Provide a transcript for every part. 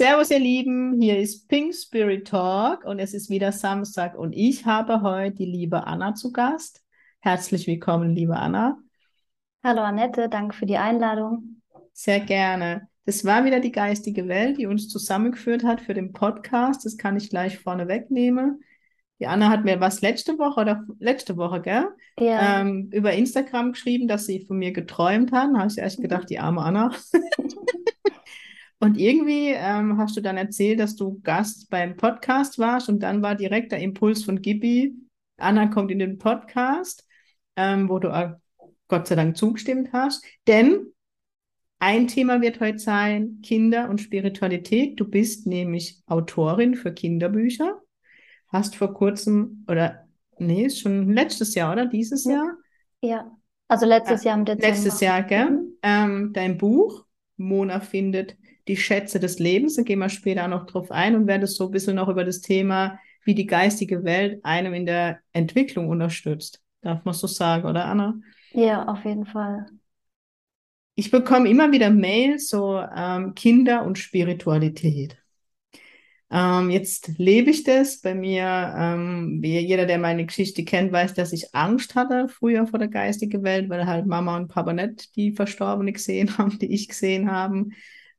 Servus, ihr Lieben, hier ist Pink Spirit Talk und es ist wieder Samstag und ich habe heute die liebe Anna zu Gast. Herzlich willkommen, liebe Anna. Hallo Annette, danke für die Einladung. Sehr gerne. Das war wieder die geistige Welt, die uns zusammengeführt hat für den Podcast. Das kann ich gleich vorne wegnehmen. Die Anna hat mir was letzte Woche oder letzte Woche, gell? Ja. Ähm, über Instagram geschrieben, dass sie von mir geträumt hat. Da habe ich erst gedacht, die arme Anna. Und irgendwie ähm, hast du dann erzählt, dass du Gast beim Podcast warst und dann war direkt der Impuls von Gibi, Anna kommt in den Podcast, ähm, wo du äh, Gott sei Dank zugestimmt hast. Denn ein Thema wird heute sein Kinder und Spiritualität. Du bist nämlich Autorin für Kinderbücher. Hast vor kurzem, oder nee, ist schon letztes Jahr, oder? Dieses Jahr? Ja, also letztes Jahr im Dezember. Letztes Jahr, gell? Mhm. Ähm, dein Buch, Mona findet die Schätze des Lebens. Da gehen wir später auch noch drauf ein und werden so ein bisschen noch über das Thema, wie die geistige Welt einem in der Entwicklung unterstützt. Darf man so sagen, oder Anna? Ja, auf jeden Fall. Ich bekomme immer wieder Mails, so ähm, Kinder und Spiritualität. Ähm, jetzt lebe ich das. Bei mir, ähm, wie jeder, der meine Geschichte kennt, weiß, dass ich Angst hatte früher vor der geistigen Welt, weil halt Mama und Papa nicht die Verstorbene gesehen haben, die ich gesehen haben.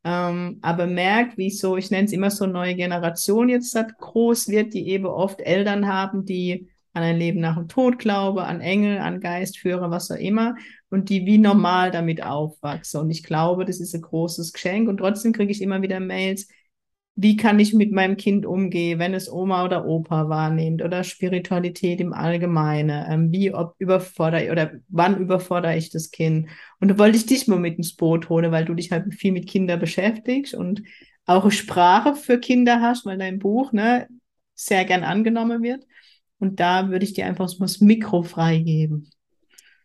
Ähm, aber merkt, wie so, ich nenne es immer so neue Generation jetzt halt groß wird, die eben oft Eltern haben, die an ein Leben nach dem Tod glauben, an Engel, an Geistführer, was auch immer, und die wie normal damit aufwachsen. Und ich glaube, das ist ein großes Geschenk. Und trotzdem kriege ich immer wieder Mails, wie kann ich mit meinem Kind umgehen, wenn es Oma oder Opa wahrnimmt oder Spiritualität im Allgemeinen, ähm, wie ob überfordere oder wann überfordere ich das Kind. Und da wollte ich dich mal mit ins Boot holen, weil du dich halt viel mit Kindern beschäftigst und auch Sprache für Kinder hast, weil dein Buch ne, sehr gern angenommen wird. Und da würde ich dir einfach so das Mikro freigeben.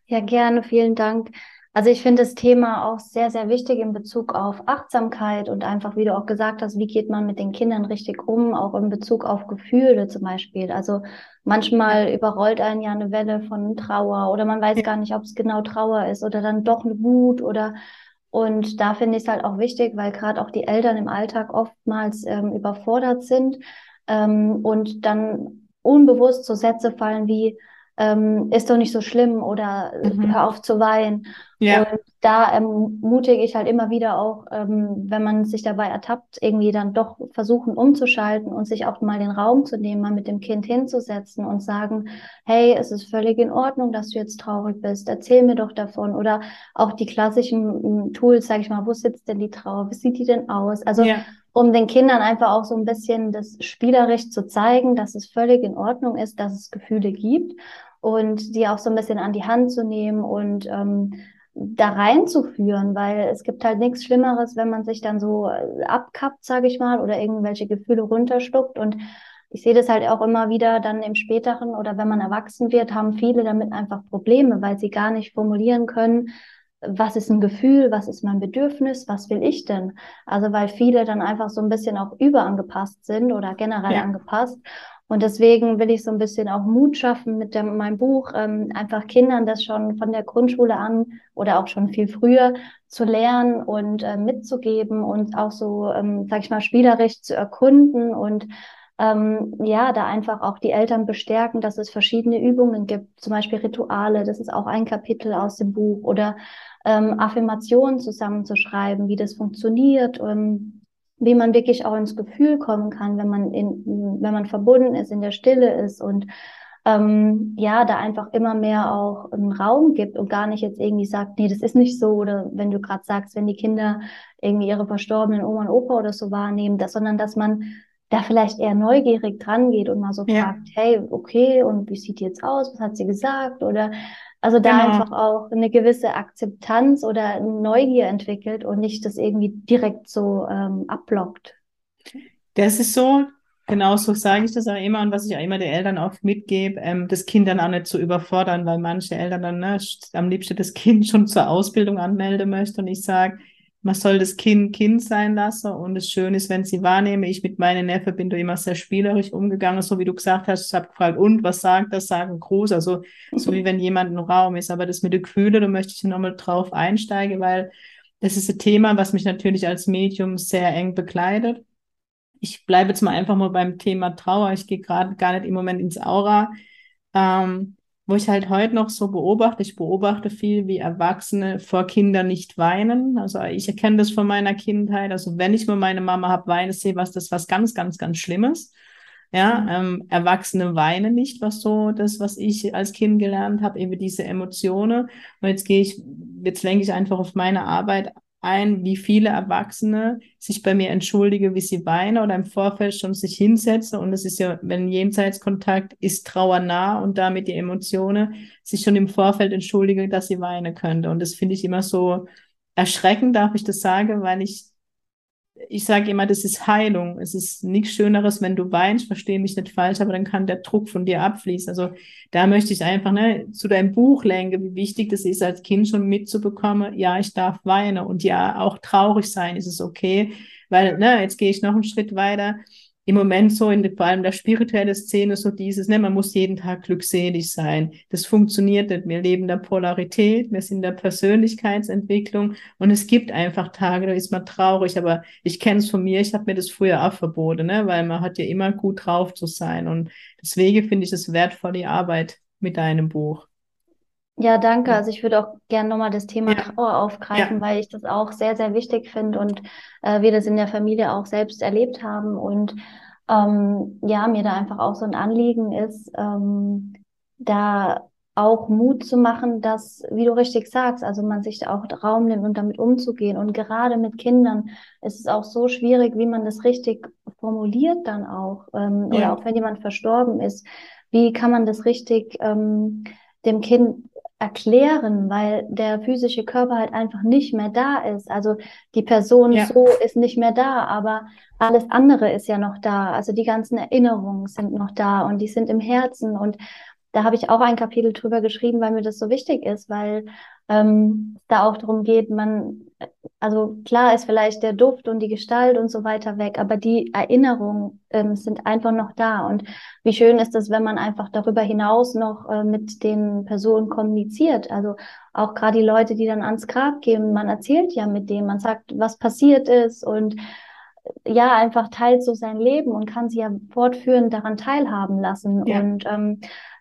Ja, gerne, vielen Dank. Also ich finde das Thema auch sehr, sehr wichtig in Bezug auf Achtsamkeit und einfach, wie du auch gesagt hast, wie geht man mit den Kindern richtig um, auch in Bezug auf Gefühle zum Beispiel. Also manchmal überrollt einen ja eine Welle von Trauer oder man weiß gar nicht, ob es genau Trauer ist oder dann doch eine Wut oder und da finde ich es halt auch wichtig, weil gerade auch die Eltern im Alltag oftmals ähm, überfordert sind ähm, und dann unbewusst so Sätze fallen wie, ähm, ist doch nicht so schlimm oder mhm. hör auf zu weinen. Ja. Und da ermutige ich halt immer wieder auch, ähm, wenn man sich dabei ertappt, irgendwie dann doch versuchen umzuschalten und sich auch mal den Raum zu nehmen, mal mit dem Kind hinzusetzen und sagen, hey, es ist völlig in Ordnung, dass du jetzt traurig bist, erzähl mir doch davon. Oder auch die klassischen Tools, sag ich mal, wo sitzt denn die Trauer, wie sieht die denn aus? Also ja um den Kindern einfach auch so ein bisschen das spielerisch zu zeigen, dass es völlig in Ordnung ist, dass es Gefühle gibt und die auch so ein bisschen an die Hand zu nehmen und ähm, da reinzuführen, weil es gibt halt nichts Schlimmeres, wenn man sich dann so äh, abkappt, sage ich mal, oder irgendwelche Gefühle runterschluckt und ich sehe das halt auch immer wieder dann im späteren oder wenn man erwachsen wird, haben viele damit einfach Probleme, weil sie gar nicht formulieren können, was ist ein Gefühl, was ist mein Bedürfnis, was will ich denn? Also weil viele dann einfach so ein bisschen auch überangepasst sind oder generell ja. angepasst. Und deswegen will ich so ein bisschen auch Mut schaffen mit dem, meinem Buch, ähm, einfach Kindern das schon von der Grundschule an oder auch schon viel früher zu lernen und äh, mitzugeben und auch so, ähm, sag ich mal, spielerisch zu erkunden und ähm, ja, da einfach auch die Eltern bestärken, dass es verschiedene Übungen gibt, zum Beispiel Rituale, das ist auch ein Kapitel aus dem Buch, oder ähm, Affirmationen zusammenzuschreiben, wie das funktioniert, ähm, wie man wirklich auch ins Gefühl kommen kann, wenn man in, wenn man verbunden ist, in der Stille ist und ähm, ja, da einfach immer mehr auch einen Raum gibt und gar nicht jetzt irgendwie sagt, nee, das ist nicht so, oder wenn du gerade sagst, wenn die Kinder irgendwie ihre verstorbenen Oma und Opa oder so wahrnehmen, das, sondern dass man da vielleicht eher neugierig dran geht und mal so ja. fragt, hey, okay, und wie sieht die jetzt aus? Was hat sie gesagt? Oder also da genau. einfach auch eine gewisse Akzeptanz oder Neugier entwickelt und nicht das irgendwie direkt so ähm, abblockt. Das ist so genauso sage ich das auch immer und was ich auch immer den Eltern oft mitgebe, ähm, das Kind dann auch nicht zu überfordern, weil manche Eltern dann ne, am liebsten das Kind schon zur Ausbildung anmelden möchten und ich sage, man soll das Kind Kind sein lassen und es schön ist, wenn sie wahrnehme. Ich mit meinen Neffen bin da immer sehr spielerisch umgegangen, so wie du gesagt hast. Ich habe gefragt, und was sagt das? Sagen groß, also so wie wenn jemand im Raum ist. Aber das mit den Gefühlen, da möchte ich nochmal drauf einsteigen, weil das ist ein Thema, was mich natürlich als Medium sehr eng begleitet. Ich bleibe jetzt mal einfach mal beim Thema Trauer. Ich gehe gerade gar nicht im Moment ins Aura. Ähm, wo ich halt heute noch so beobachte, ich beobachte viel, wie Erwachsene vor Kindern nicht weinen. Also ich erkenne das von meiner Kindheit. Also wenn ich mal meine Mama habe weinen sehe, was das was ganz, ganz, ganz Schlimmes. Ja, mhm. ähm, Erwachsene weinen nicht, was so das, was ich als Kind gelernt habe, eben diese Emotionen. Und jetzt gehe ich, jetzt lenke ich einfach auf meine Arbeit ein, wie viele Erwachsene sich bei mir entschuldige, wie sie weinen oder im Vorfeld schon sich hinsetzen. Und es ist ja, wenn Jenseitskontakt ist Trauer nah und damit die Emotionen sich schon im Vorfeld entschuldige, dass sie weinen könnte. Und das finde ich immer so erschreckend, darf ich das sagen, weil ich ich sage immer, das ist Heilung. Es ist nichts Schöneres, wenn du weinst, verstehe mich nicht falsch, aber dann kann der Druck von dir abfließen. Also da möchte ich einfach ne, zu deinem Buch lenken, wie wichtig das ist, als Kind schon mitzubekommen, ja, ich darf weinen und ja, auch traurig sein ist es okay, weil ne, jetzt gehe ich noch einen Schritt weiter im Moment so in vor allem der spirituelle Szene so dieses, ne, man muss jeden Tag glückselig sein. Das funktioniert nicht. Wir leben der Polarität, wir sind der Persönlichkeitsentwicklung und es gibt einfach Tage, da ist man traurig, aber ich kenne es von mir, ich habe mir das früher auch verboten, ne, weil man hat ja immer gut drauf zu sein und deswegen finde ich es wertvoll, die Arbeit mit deinem Buch. Ja, danke. Also ich würde auch gerne nochmal das Thema ja. Trauer aufgreifen, ja. weil ich das auch sehr, sehr wichtig finde und äh, wir das in der Familie auch selbst erlebt haben und ähm, ja, mir da einfach auch so ein Anliegen ist, ähm, da auch Mut zu machen, dass, wie du richtig sagst, also man sich auch Raum nimmt und damit umzugehen. Und gerade mit Kindern ist es auch so schwierig, wie man das richtig formuliert dann auch. Ähm, ja. Oder auch wenn jemand verstorben ist, wie kann man das richtig ähm, dem Kind erklären, weil der physische Körper halt einfach nicht mehr da ist. Also die Person ja. so ist nicht mehr da, aber alles andere ist ja noch da. Also die ganzen Erinnerungen sind noch da und die sind im Herzen. Und da habe ich auch ein Kapitel drüber geschrieben, weil mir das so wichtig ist, weil ähm, da auch darum geht, man, also klar ist vielleicht der Duft und die Gestalt und so weiter weg, aber die Erinnerungen ähm, sind einfach noch da. Und wie schön ist es, wenn man einfach darüber hinaus noch äh, mit den Personen kommuniziert. Also auch gerade die Leute, die dann ans Grab gehen, man erzählt ja mit denen, man sagt, was passiert ist und ja, einfach teilt so sein Leben und kann sie ja fortführend daran teilhaben lassen. Ja. Und ähm,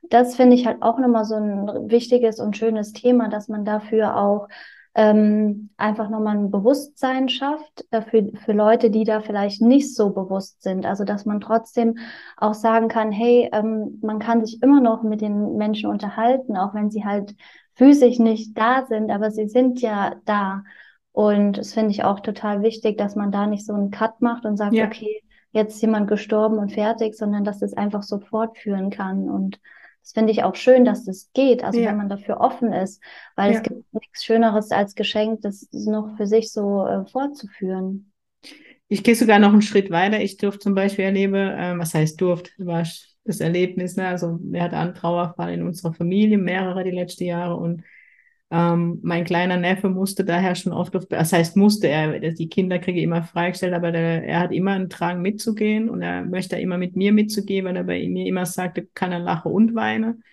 das finde ich halt auch nochmal so ein wichtiges und schönes Thema, dass man dafür auch ähm, einfach nochmal ein Bewusstsein schafft äh, für, für Leute, die da vielleicht nicht so bewusst sind. Also dass man trotzdem auch sagen kann, hey, ähm, man kann sich immer noch mit den Menschen unterhalten, auch wenn sie halt physisch nicht da sind, aber sie sind ja da. Und das finde ich auch total wichtig, dass man da nicht so einen Cut macht und sagt, ja. okay, jetzt ist jemand gestorben und fertig, sondern dass es einfach so fortführen kann. Und das finde ich auch schön, dass das geht, also ja. wenn man dafür offen ist, weil ja. es gibt nichts Schöneres als Geschenk, das noch für sich so äh, fortzuführen. Ich gehe sogar noch einen Schritt weiter. Ich durfte zum Beispiel erleben, äh, was heißt durfte, war das Erlebnis, ne? also wir hatten einen Trauerfall in unserer Familie, mehrere die letzten Jahre und ähm, mein kleiner Neffe musste daher schon oft auf, das heißt musste er, die Kinder kriege immer freigestellt, aber der, er hat immer einen Drang mitzugehen und er möchte immer mit mir mitzugehen, weil er bei mir immer sagte, kann er lachen und weinen.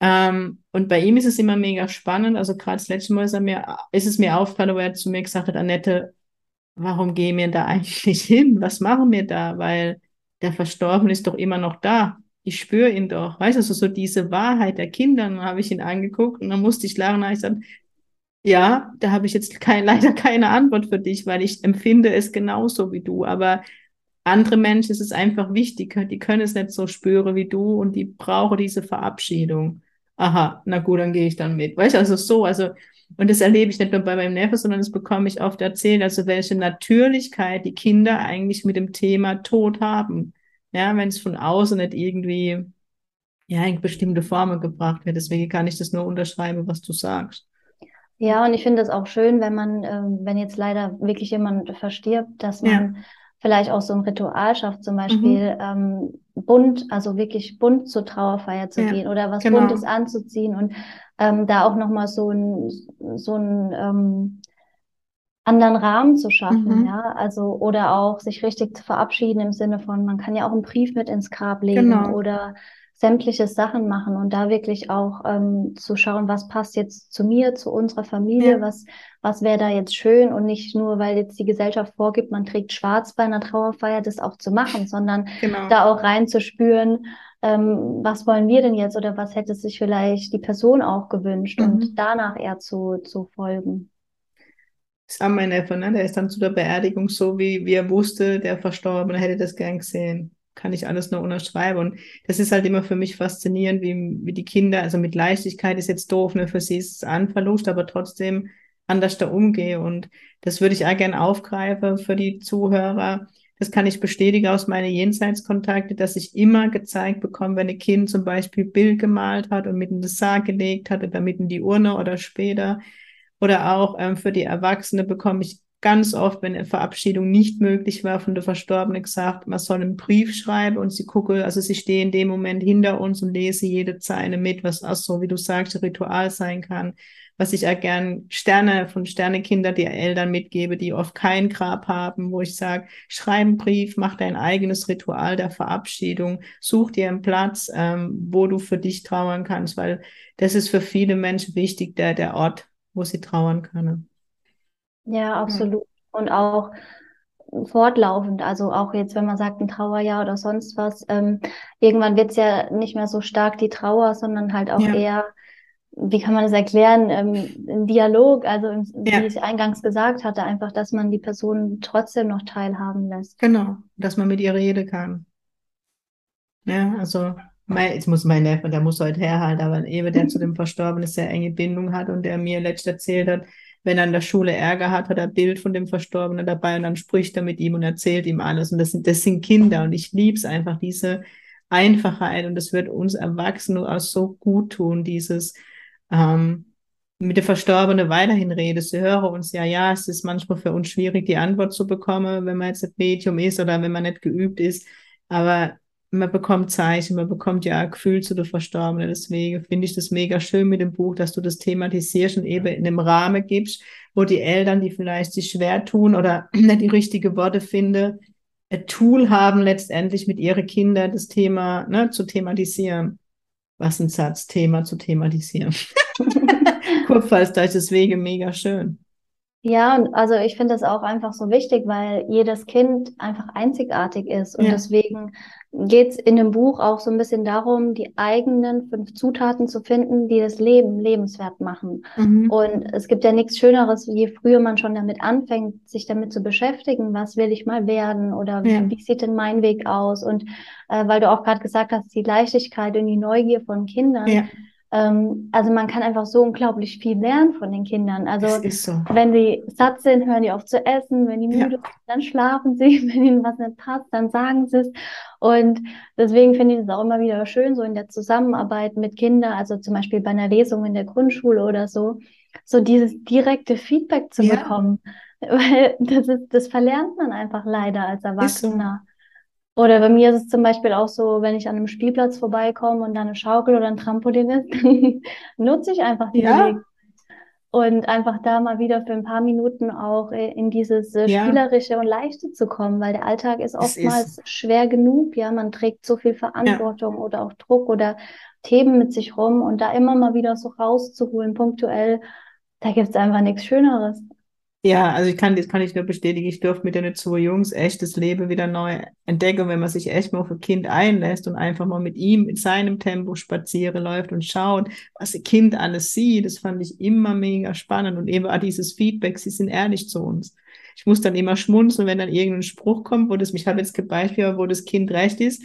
Ähm, und bei ihm ist es immer mega spannend. Also gerade das letzte Mal ist, mir, ist es mir aufgefallen, wo er zu mir gesagt hat, Annette, warum gehen wir da eigentlich hin? Was machen wir da? Weil der Verstorbene ist doch immer noch da ich spüre ihn doch. Weißt du, also so diese Wahrheit der Kinder, dann habe ich ihn angeguckt und dann musste ich lachen. Ich gesagt, ja, da habe ich jetzt kein, leider keine Antwort für dich, weil ich empfinde es genauso wie du. Aber andere Menschen ist es einfach wichtig, die können es nicht so spüren wie du und die brauchen diese Verabschiedung. Aha, na gut, dann gehe ich dann mit. Weißt du, also so, also, und das erlebe ich nicht nur bei meinem Neffen, sondern das bekomme ich oft erzählt, also welche Natürlichkeit die Kinder eigentlich mit dem Thema Tod haben. Ja, wenn es von außen nicht irgendwie ja, in bestimmte Formen gebracht wird. Deswegen kann ich das nur unterschreiben, was du sagst. Ja, und ich finde es auch schön, wenn man, äh, wenn jetzt leider wirklich jemand verstirbt, dass man ja. vielleicht auch so ein Ritual schafft, zum Beispiel mhm. ähm, bunt, also wirklich bunt zur Trauerfeier zu ja, gehen oder was genau. Buntes anzuziehen und ähm, da auch nochmal so ein, so ein ähm, anderen Rahmen zu schaffen, mhm. ja, also oder auch sich richtig zu verabschieden im Sinne von, man kann ja auch einen Brief mit ins Grab legen genau. oder sämtliche Sachen machen und da wirklich auch ähm, zu schauen, was passt jetzt zu mir, zu unserer Familie, ja. was, was wäre da jetzt schön und nicht nur, weil jetzt die Gesellschaft vorgibt, man trägt schwarz bei einer Trauerfeier, das auch zu machen, sondern genau. da auch reinzuspüren, ähm, was wollen wir denn jetzt oder was hätte sich vielleicht die Person auch gewünscht mhm. und danach eher zu, zu folgen. War mein Neffe, ne? Der ist dann zu der Beerdigung so, wie, wie er wusste, der Verstorbene hätte das gern gesehen. Kann ich alles nur unterschreiben. Und das ist halt immer für mich faszinierend, wie, wie die Kinder, also mit Leichtigkeit ist jetzt doof, ne? Für sie ist es ein Verlust, aber trotzdem anders da umgehe. Und das würde ich auch gern aufgreifen für die Zuhörer. Das kann ich bestätigen aus meinen Jenseitskontakte, dass ich immer gezeigt bekomme, wenn ein Kind zum Beispiel Bild gemalt hat und mit in das Sarg gelegt hat oder mit in die Urne oder später, oder auch ähm, für die Erwachsene bekomme ich ganz oft, wenn eine Verabschiedung nicht möglich war, von der Verstorbenen gesagt, man soll einen Brief schreiben und sie gucke, also sie stehe in dem Moment hinter uns und lese jede Zeile mit, was auch so, wie du sagst, Ritual sein kann. Was ich auch gern Sterne von Sternekinder die Eltern mitgebe, die oft kein Grab haben, wo ich sage, schreib einen Brief, mach dein eigenes Ritual der Verabschiedung, such dir einen Platz, ähm, wo du für dich trauern kannst, weil das ist für viele Menschen wichtig, der, der Ort, wo sie trauern können. Ja, absolut. Ja. Und auch fortlaufend, also auch jetzt, wenn man sagt ein Trauerjahr oder sonst was, ähm, irgendwann wird es ja nicht mehr so stark die Trauer, sondern halt auch ja. eher, wie kann man das erklären, ähm, ein Dialog, also im, ja. wie ich eingangs gesagt hatte, einfach, dass man die Person trotzdem noch teilhaben lässt. Genau, dass man mit ihr reden kann. Ja, also mein, jetzt muss mein Neffe, der muss heute herhalten, aber Ewe, der zu dem Verstorbenen sehr enge Bindung hat und der mir letzt erzählt hat, wenn er in der Schule Ärger hat, hat er ein Bild von dem Verstorbenen dabei und dann spricht er mit ihm und erzählt ihm alles. Und das sind, das sind Kinder und ich lieb's einfach, diese Einfachheit und das wird uns Erwachsenen auch so gut tun, dieses ähm, mit der Verstorbenen weiterhin rede. Sie hören uns ja, ja, es ist manchmal für uns schwierig, die Antwort zu bekommen, wenn man jetzt ein Medium ist oder wenn man nicht geübt ist. Aber man bekommt Zeichen, man bekommt ja ein Gefühl zu der Verstorbenen. Deswegen finde ich das mega schön mit dem Buch, dass du das thematisierst und eben in einem Rahmen gibst, wo die Eltern, die vielleicht sich schwer tun oder nicht die richtigen Worte finden, ein Tool haben, letztendlich mit ihren Kindern das Thema ne, zu thematisieren. Was ein Satz, Thema zu thematisieren. Kurpfalz, deswegen mega schön. Ja, und also ich finde das auch einfach so wichtig, weil jedes Kind einfach einzigartig ist. Und ja. deswegen geht es in dem Buch auch so ein bisschen darum, die eigenen fünf Zutaten zu finden, die das Leben lebenswert machen. Mhm. Und es gibt ja nichts Schöneres, je früher man schon damit anfängt, sich damit zu beschäftigen, was will ich mal werden oder ja. wie, wie, sieht denn mein Weg aus? Und äh, weil du auch gerade gesagt hast, die Leichtigkeit und die Neugier von Kindern. Ja ähm, also man kann einfach so unglaublich viel lernen von den Kindern. Also so. wenn die satt sind, hören die auf zu essen, wenn die müde ja. sind, dann schlafen sie, wenn ihnen was nicht passt, dann sagen sie es. Und deswegen finde ich es auch immer wieder schön, so in der Zusammenarbeit mit Kindern, also zum Beispiel bei einer Lesung in der Grundschule oder so, so dieses direkte Feedback zu ja. bekommen. Weil das ist, das verlernt man einfach leider als Erwachsener. Oder bei mir ist es zum Beispiel auch so, wenn ich an einem Spielplatz vorbeikomme und da eine Schaukel oder ein Trampolin ist, dann nutze ich einfach die ja. Und einfach da mal wieder für ein paar Minuten auch in dieses äh, ja. Spielerische und Leichte zu kommen, weil der Alltag ist oftmals ist. schwer genug. Ja, man trägt so viel Verantwortung ja. oder auch Druck oder Themen mit sich rum und da immer mal wieder so rauszuholen, punktuell, da gibt es einfach nichts Schöneres. Ja, also ich kann, das kann ich nur bestätigen. Ich durfte mit den zwei Jungs echt das Leben wieder neu entdecken, wenn man sich echt mal auf ein Kind einlässt und einfach mal mit ihm in seinem Tempo spazieren läuft und schaut, was ein Kind alles sieht. Das fand ich immer mega spannend und eben auch dieses Feedback. Sie sind ehrlich zu uns. Ich muss dann immer schmunzeln, wenn dann irgendein Spruch kommt, wo das, mich habe jetzt Beispiel, wo das Kind recht ist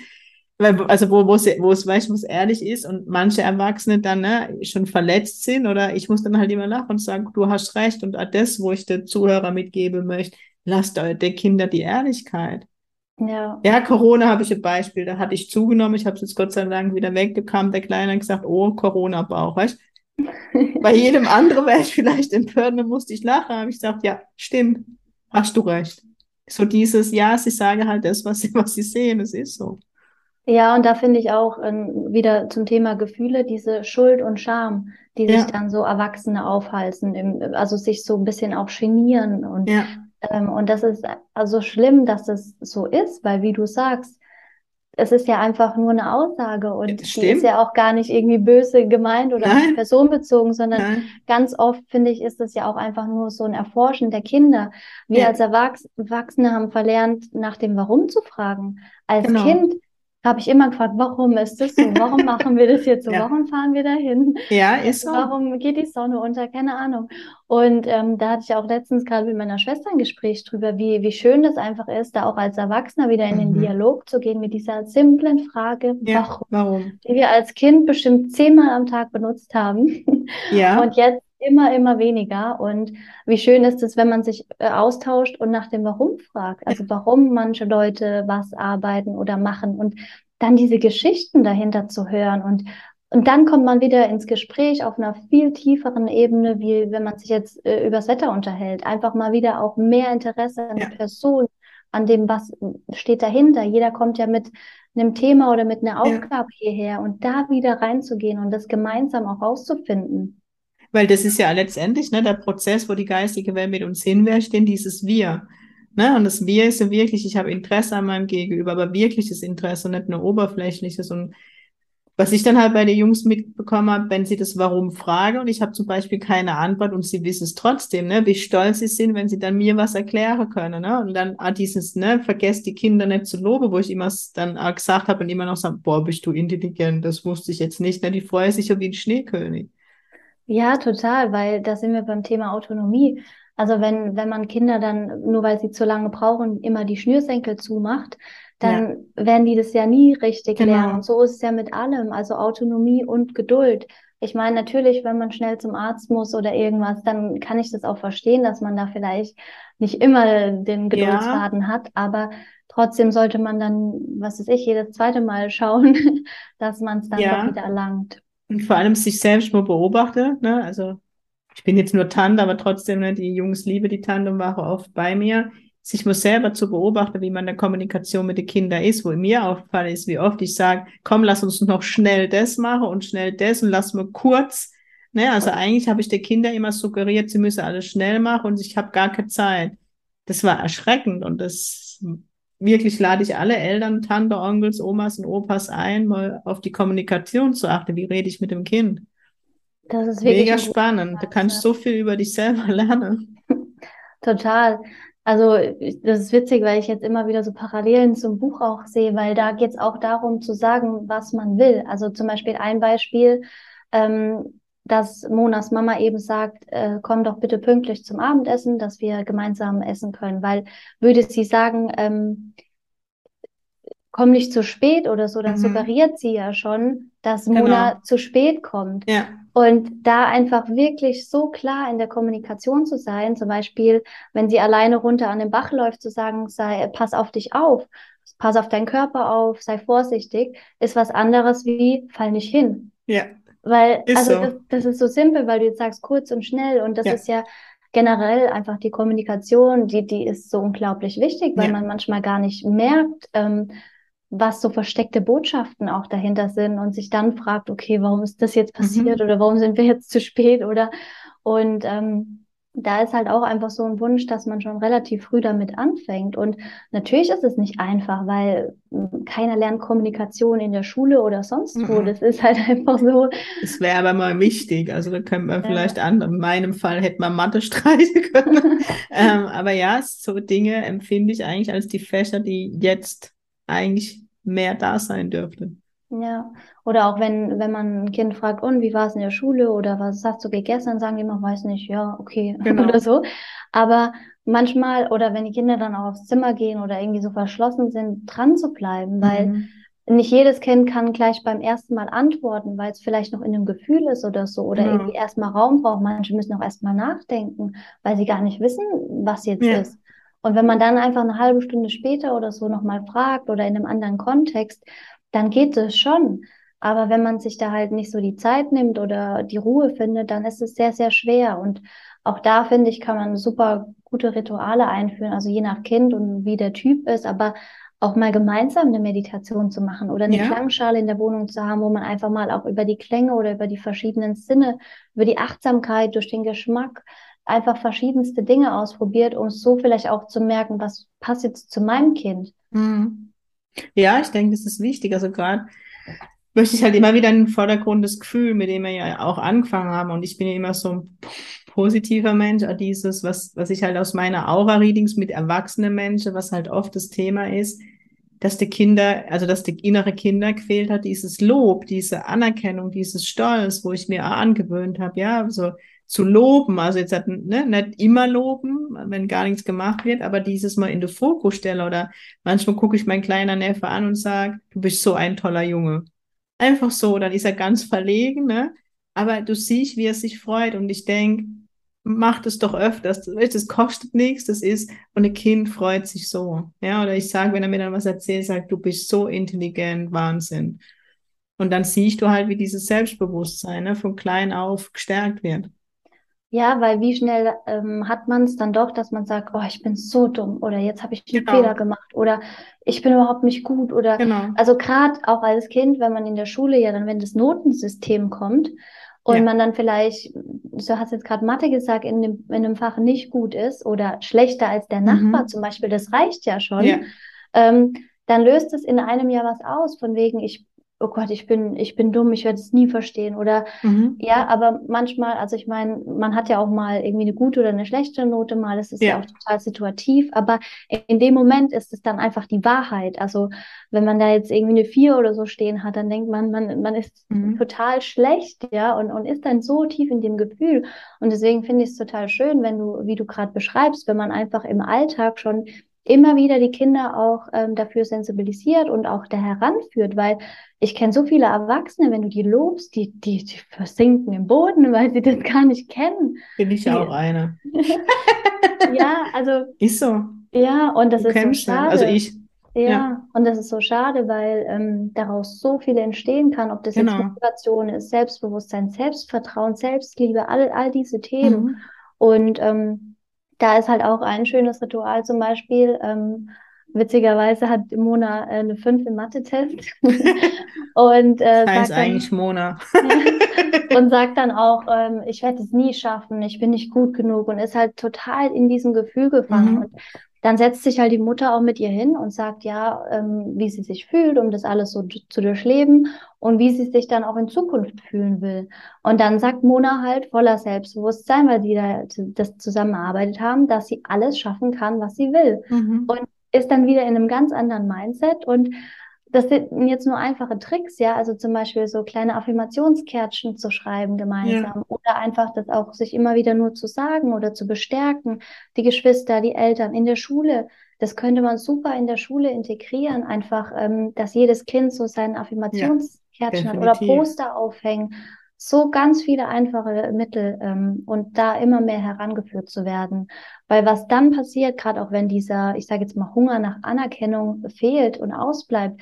also wo, wo es, wo es weiß, wo es ehrlich ist und manche Erwachsene dann ne, schon verletzt sind oder ich muss dann halt immer lachen und sagen, du hast recht und das, wo ich den Zuhörer mitgeben möchte, lasst der Kinder die Ehrlichkeit. Ja. Ja, Corona habe ich ein Beispiel, da hatte ich zugenommen, ich habe es jetzt Gott sei Dank wieder weggekam, der Kleine hat gesagt, oh, Corona-Bauch, weißt Bei jedem anderen wäre ich vielleicht empört, dann musste ich lachen, habe ich gesagt, ja, stimmt, hast du recht. so dieses, ja, sie sagen halt das, was sie, was sie sehen, es ist so. Ja, und da finde ich auch ähm, wieder zum Thema Gefühle, diese Schuld und Scham, die sich dann so Erwachsene aufhalten, im, also sich so ein bisschen auch genieren. Und, ja. ähm, und das ist also schlimm, dass es so ist, weil wie du sagst, es ist ja einfach nur eine Aussage und Stimmt. die ist ja auch gar nicht irgendwie böse gemeint oder personenbezogen, sondern Nein. ganz oft finde ich, ist es ja auch einfach nur so ein Erforschen der Kinder. Wir ja. als Erwachsene haben verlernt, nach dem Warum zu fragen. Als genau. Kind habe ich immer gefragt, warum ist das so? Warum machen wir das jetzt so? Ja. Warum fahren wir dahin? Ja, ist so. Warum geht die Sonne unter? Keine Ahnung. Und ähm, da hatte ich auch letztens gerade mit meiner Schwester ein Gespräch drüber, wie, wie schön das einfach ist, da auch als Erwachsener wieder in den mhm. Dialog zu gehen mit dieser simplen Frage, ja, warum? warum? Die wir als Kind bestimmt zehnmal am Tag benutzt haben. Ja. Und jetzt immer, immer weniger. Und wie schön ist es, wenn man sich äh, austauscht und nach dem Warum fragt. Also warum manche Leute was arbeiten oder machen und dann diese Geschichten dahinter zu hören und und dann kommt man wieder ins Gespräch auf einer viel tieferen Ebene, wie wenn man sich jetzt äh, übers Wetter unterhält. Einfach mal wieder auch mehr Interesse an ja. der Person, an dem, was steht dahinter. Jeder kommt ja mit einem Thema oder mit einer Aufgabe ja. hierher und da wieder reinzugehen und das gemeinsam auch rauszufinden. Weil das ist ja letztendlich ne, der Prozess, wo die geistige Welt mit uns hinwärscht, denn dieses Wir. Ne? Und das Wir ist ja wirklich, ich habe Interesse an meinem Gegenüber, aber wirkliches Interesse und nicht nur oberflächliches. Und was ich dann halt bei den Jungs mitbekommen habe, wenn sie das Warum fragen und ich habe zum Beispiel keine Antwort und sie wissen es trotzdem, ne, wie stolz sie sind, wenn sie dann mir was erklären können. Ne? Und dann ah, dieses, ne, vergesst die Kinder nicht zu loben, wo ich immer dann auch gesagt habe und immer noch sagen, boah, bist du intelligent, das wusste ich jetzt nicht. Ne? Die freuen sich ja wie ein Schneekönig. Ja, total, weil da sind wir beim Thema Autonomie. Also wenn, wenn man Kinder dann, nur weil sie zu lange brauchen, immer die Schnürsenkel zumacht, dann ja. werden die das ja nie richtig genau. lernen. Und so ist es ja mit allem, also Autonomie und Geduld. Ich meine, natürlich, wenn man schnell zum Arzt muss oder irgendwas, dann kann ich das auch verstehen, dass man da vielleicht nicht immer den Geduldsfaden ja. hat, aber trotzdem sollte man dann, was weiß ich, jedes zweite Mal schauen, dass man es dann ja. wieder erlangt und vor allem sich selbst mal beobachte. Ne? Also ich bin jetzt nur Tante, aber trotzdem, ne, die Jungs liebe die Tante und waren oft bei mir. Sich mal selber zu beobachten, wie man in der Kommunikation mit den Kindern ist, wo mir aufgefallen ist, wie oft ich sage, komm, lass uns noch schnell das machen und schnell das und lass mal kurz. Ne? Also eigentlich habe ich den Kindern immer suggeriert, sie müssen alles schnell machen und ich habe gar keine Zeit. Das war erschreckend und das wirklich lade ich alle Eltern, Tante, Onkels, Omas und Opas ein, mal auf die Kommunikation zu achten. Wie rede ich mit dem Kind? Das ist wirklich mega spannend. Du kannst so viel über dich selber lernen. Total. Also das ist witzig, weil ich jetzt immer wieder so Parallelen zum Buch auch sehe, weil da geht es auch darum zu sagen, was man will. Also zum Beispiel ein Beispiel, ähm, dass Monas Mama eben sagt, äh, komm doch bitte pünktlich zum Abendessen, dass wir gemeinsam essen können. Weil würde sie sagen, ähm, komm nicht zu spät oder so, dann mhm. suggeriert sie ja schon, dass genau. Mona zu spät kommt. Ja. Und da einfach wirklich so klar in der Kommunikation zu sein, zum Beispiel, wenn sie alleine runter an den Bach läuft, zu sagen, sei, pass auf dich auf, pass auf deinen Körper auf, sei vorsichtig, ist was anderes wie fall nicht hin. Ja. Weil, ist also so. das, das, ist so simpel, weil du jetzt sagst kurz und schnell und das ja. ist ja generell einfach die Kommunikation, die, die ist so unglaublich wichtig, weil ja. man manchmal gar nicht merkt, ähm, was so versteckte Botschaften auch dahinter sind und sich dann fragt, okay, warum ist das jetzt passiert mhm. oder warum sind wir jetzt zu spät oder und ähm, da ist halt auch einfach so ein Wunsch, dass man schon relativ früh damit anfängt. Und natürlich ist es nicht einfach, weil hm, keiner lernt Kommunikation in der Schule oder sonst wo. Mhm. Das ist halt einfach so. Es wäre aber mal wichtig. Also da könnte man vielleicht ja. an. In meinem Fall hätte man Mathe streiten können. ähm, aber ja, so Dinge empfinde ich eigentlich als die Fächer, die jetzt eigentlich mehr da sein dürften. Ja, oder auch wenn, wenn man ein Kind fragt, und wie war es in der Schule oder was hast du gegessen, sagen die immer, weiß nicht, ja, okay, genau. oder so. Aber manchmal, oder wenn die Kinder dann auch aufs Zimmer gehen oder irgendwie so verschlossen sind, dran zu bleiben, weil mhm. nicht jedes Kind kann gleich beim ersten Mal antworten, weil es vielleicht noch in einem Gefühl ist oder so, oder ja. irgendwie erstmal Raum braucht. Manche müssen auch erstmal nachdenken, weil sie gar nicht wissen, was jetzt ja. ist. Und wenn man dann einfach eine halbe Stunde später oder so nochmal fragt oder in einem anderen Kontext, dann geht es schon. Aber wenn man sich da halt nicht so die Zeit nimmt oder die Ruhe findet, dann ist es sehr, sehr schwer. Und auch da finde ich, kann man super gute Rituale einführen, also je nach Kind und wie der Typ ist, aber auch mal gemeinsam eine Meditation zu machen oder eine ja. Klangschale in der Wohnung zu haben, wo man einfach mal auch über die Klänge oder über die verschiedenen Sinne, über die Achtsamkeit, durch den Geschmack einfach verschiedenste Dinge ausprobiert, um so vielleicht auch zu merken, was passt jetzt zu meinem Kind. Mhm. Ja, ich denke, das ist wichtig. Also gerade möchte ich halt immer wieder in den Vordergrund das Gefühl, mit dem wir ja auch angefangen haben. Und ich bin ja immer so ein positiver Mensch, dieses, was, was ich halt aus meiner Aura-Readings mit erwachsenen Menschen, was halt oft das Thema ist, dass die Kinder, also dass die innere Kinder quält hat, dieses Lob, diese Anerkennung, dieses Stolz, wo ich mir angewöhnt habe, ja, so zu loben, also jetzt hat, ne, nicht immer loben, wenn gar nichts gemacht wird, aber dieses Mal in den Fokus stelle oder manchmal gucke ich meinen kleinen Neffe an und sage, du bist so ein toller Junge. Einfach so, dann ist er ganz verlegen, ne? Aber du siehst, wie er sich freut und ich denke, mach das doch öfters. Das kostet nichts, das ist, und ein Kind freut sich so. Ja, oder ich sage, wenn er mir dann was erzählt, sagt, du bist so intelligent, Wahnsinn. Und dann siehst du halt, wie dieses Selbstbewusstsein ne, von klein auf gestärkt wird. Ja, weil wie schnell ähm, hat man es dann doch, dass man sagt, oh, ich bin so dumm oder jetzt habe ich einen genau. Fehler gemacht oder ich bin überhaupt nicht gut oder genau. also gerade auch als Kind, wenn man in der Schule ja dann, wenn das Notensystem kommt und ja. man dann vielleicht, du hast jetzt gerade Mathe gesagt, in dem, in dem Fach nicht gut ist oder schlechter als der Nachbar mhm. zum Beispiel, das reicht ja schon, ja. Ähm, dann löst es in einem Jahr was aus, von wegen, ich oh Gott, ich bin, ich bin dumm, ich werde es nie verstehen. Oder mhm. ja, aber manchmal, also ich meine, man hat ja auch mal irgendwie eine gute oder eine schlechte Note, mal ist es ja. ja auch total situativ, aber in dem Moment ist es dann einfach die Wahrheit. Also wenn man da jetzt irgendwie eine Vier oder so stehen hat, dann denkt man, man, man ist mhm. total schlecht, ja, und, und ist dann so tief in dem Gefühl. Und deswegen finde ich es total schön, wenn du, wie du gerade beschreibst, wenn man einfach im Alltag schon immer wieder die Kinder auch ähm, dafür sensibilisiert und auch da heranführt, weil ich kenne so viele Erwachsene, wenn du die lobst, die, die, die versinken im Boden, weil sie das gar nicht kennen. Bin ich die, auch eine. ja, also. Ist so. Ja, und das du ist so schade. Also ich. Ja, ja, und das ist so schade, weil ähm, daraus so viel entstehen kann, ob das genau. jetzt Motivation ist, Selbstbewusstsein, Selbstvertrauen, Selbstliebe, all, all diese Themen. Mhm. Und ähm, da ist halt auch ein schönes Ritual zum Beispiel. Ähm, witzigerweise hat Mona äh, eine 5 im Mathe-Test. und äh, das heißt eigentlich dann, Mona. und sagt dann auch, ähm, ich werde es nie schaffen, ich bin nicht gut genug und ist halt total in diesem Gefühl gefangen. Mhm. Und dann setzt sich halt die Mutter auch mit ihr hin und sagt ja, ähm, wie sie sich fühlt, um das alles so zu durchleben und wie sie sich dann auch in Zukunft fühlen will. Und dann sagt Mona halt voller Selbstbewusstsein, weil sie da das zusammengearbeitet haben, dass sie alles schaffen kann, was sie will. Mhm. Und ist dann wieder in einem ganz anderen Mindset und das sind jetzt nur einfache Tricks, ja, also zum Beispiel so kleine Affirmationskärtchen zu schreiben gemeinsam ja. oder einfach das auch sich immer wieder nur zu sagen oder zu bestärken. Die Geschwister, die Eltern in der Schule, das könnte man super in der Schule integrieren, einfach, ähm, dass jedes Kind so sein Affirmationskärtchen ja, hat oder Poster aufhängen. So ganz viele einfache Mittel ähm, und da immer mehr herangeführt zu werden. Weil was dann passiert, gerade auch wenn dieser, ich sage jetzt mal, Hunger nach Anerkennung fehlt und ausbleibt,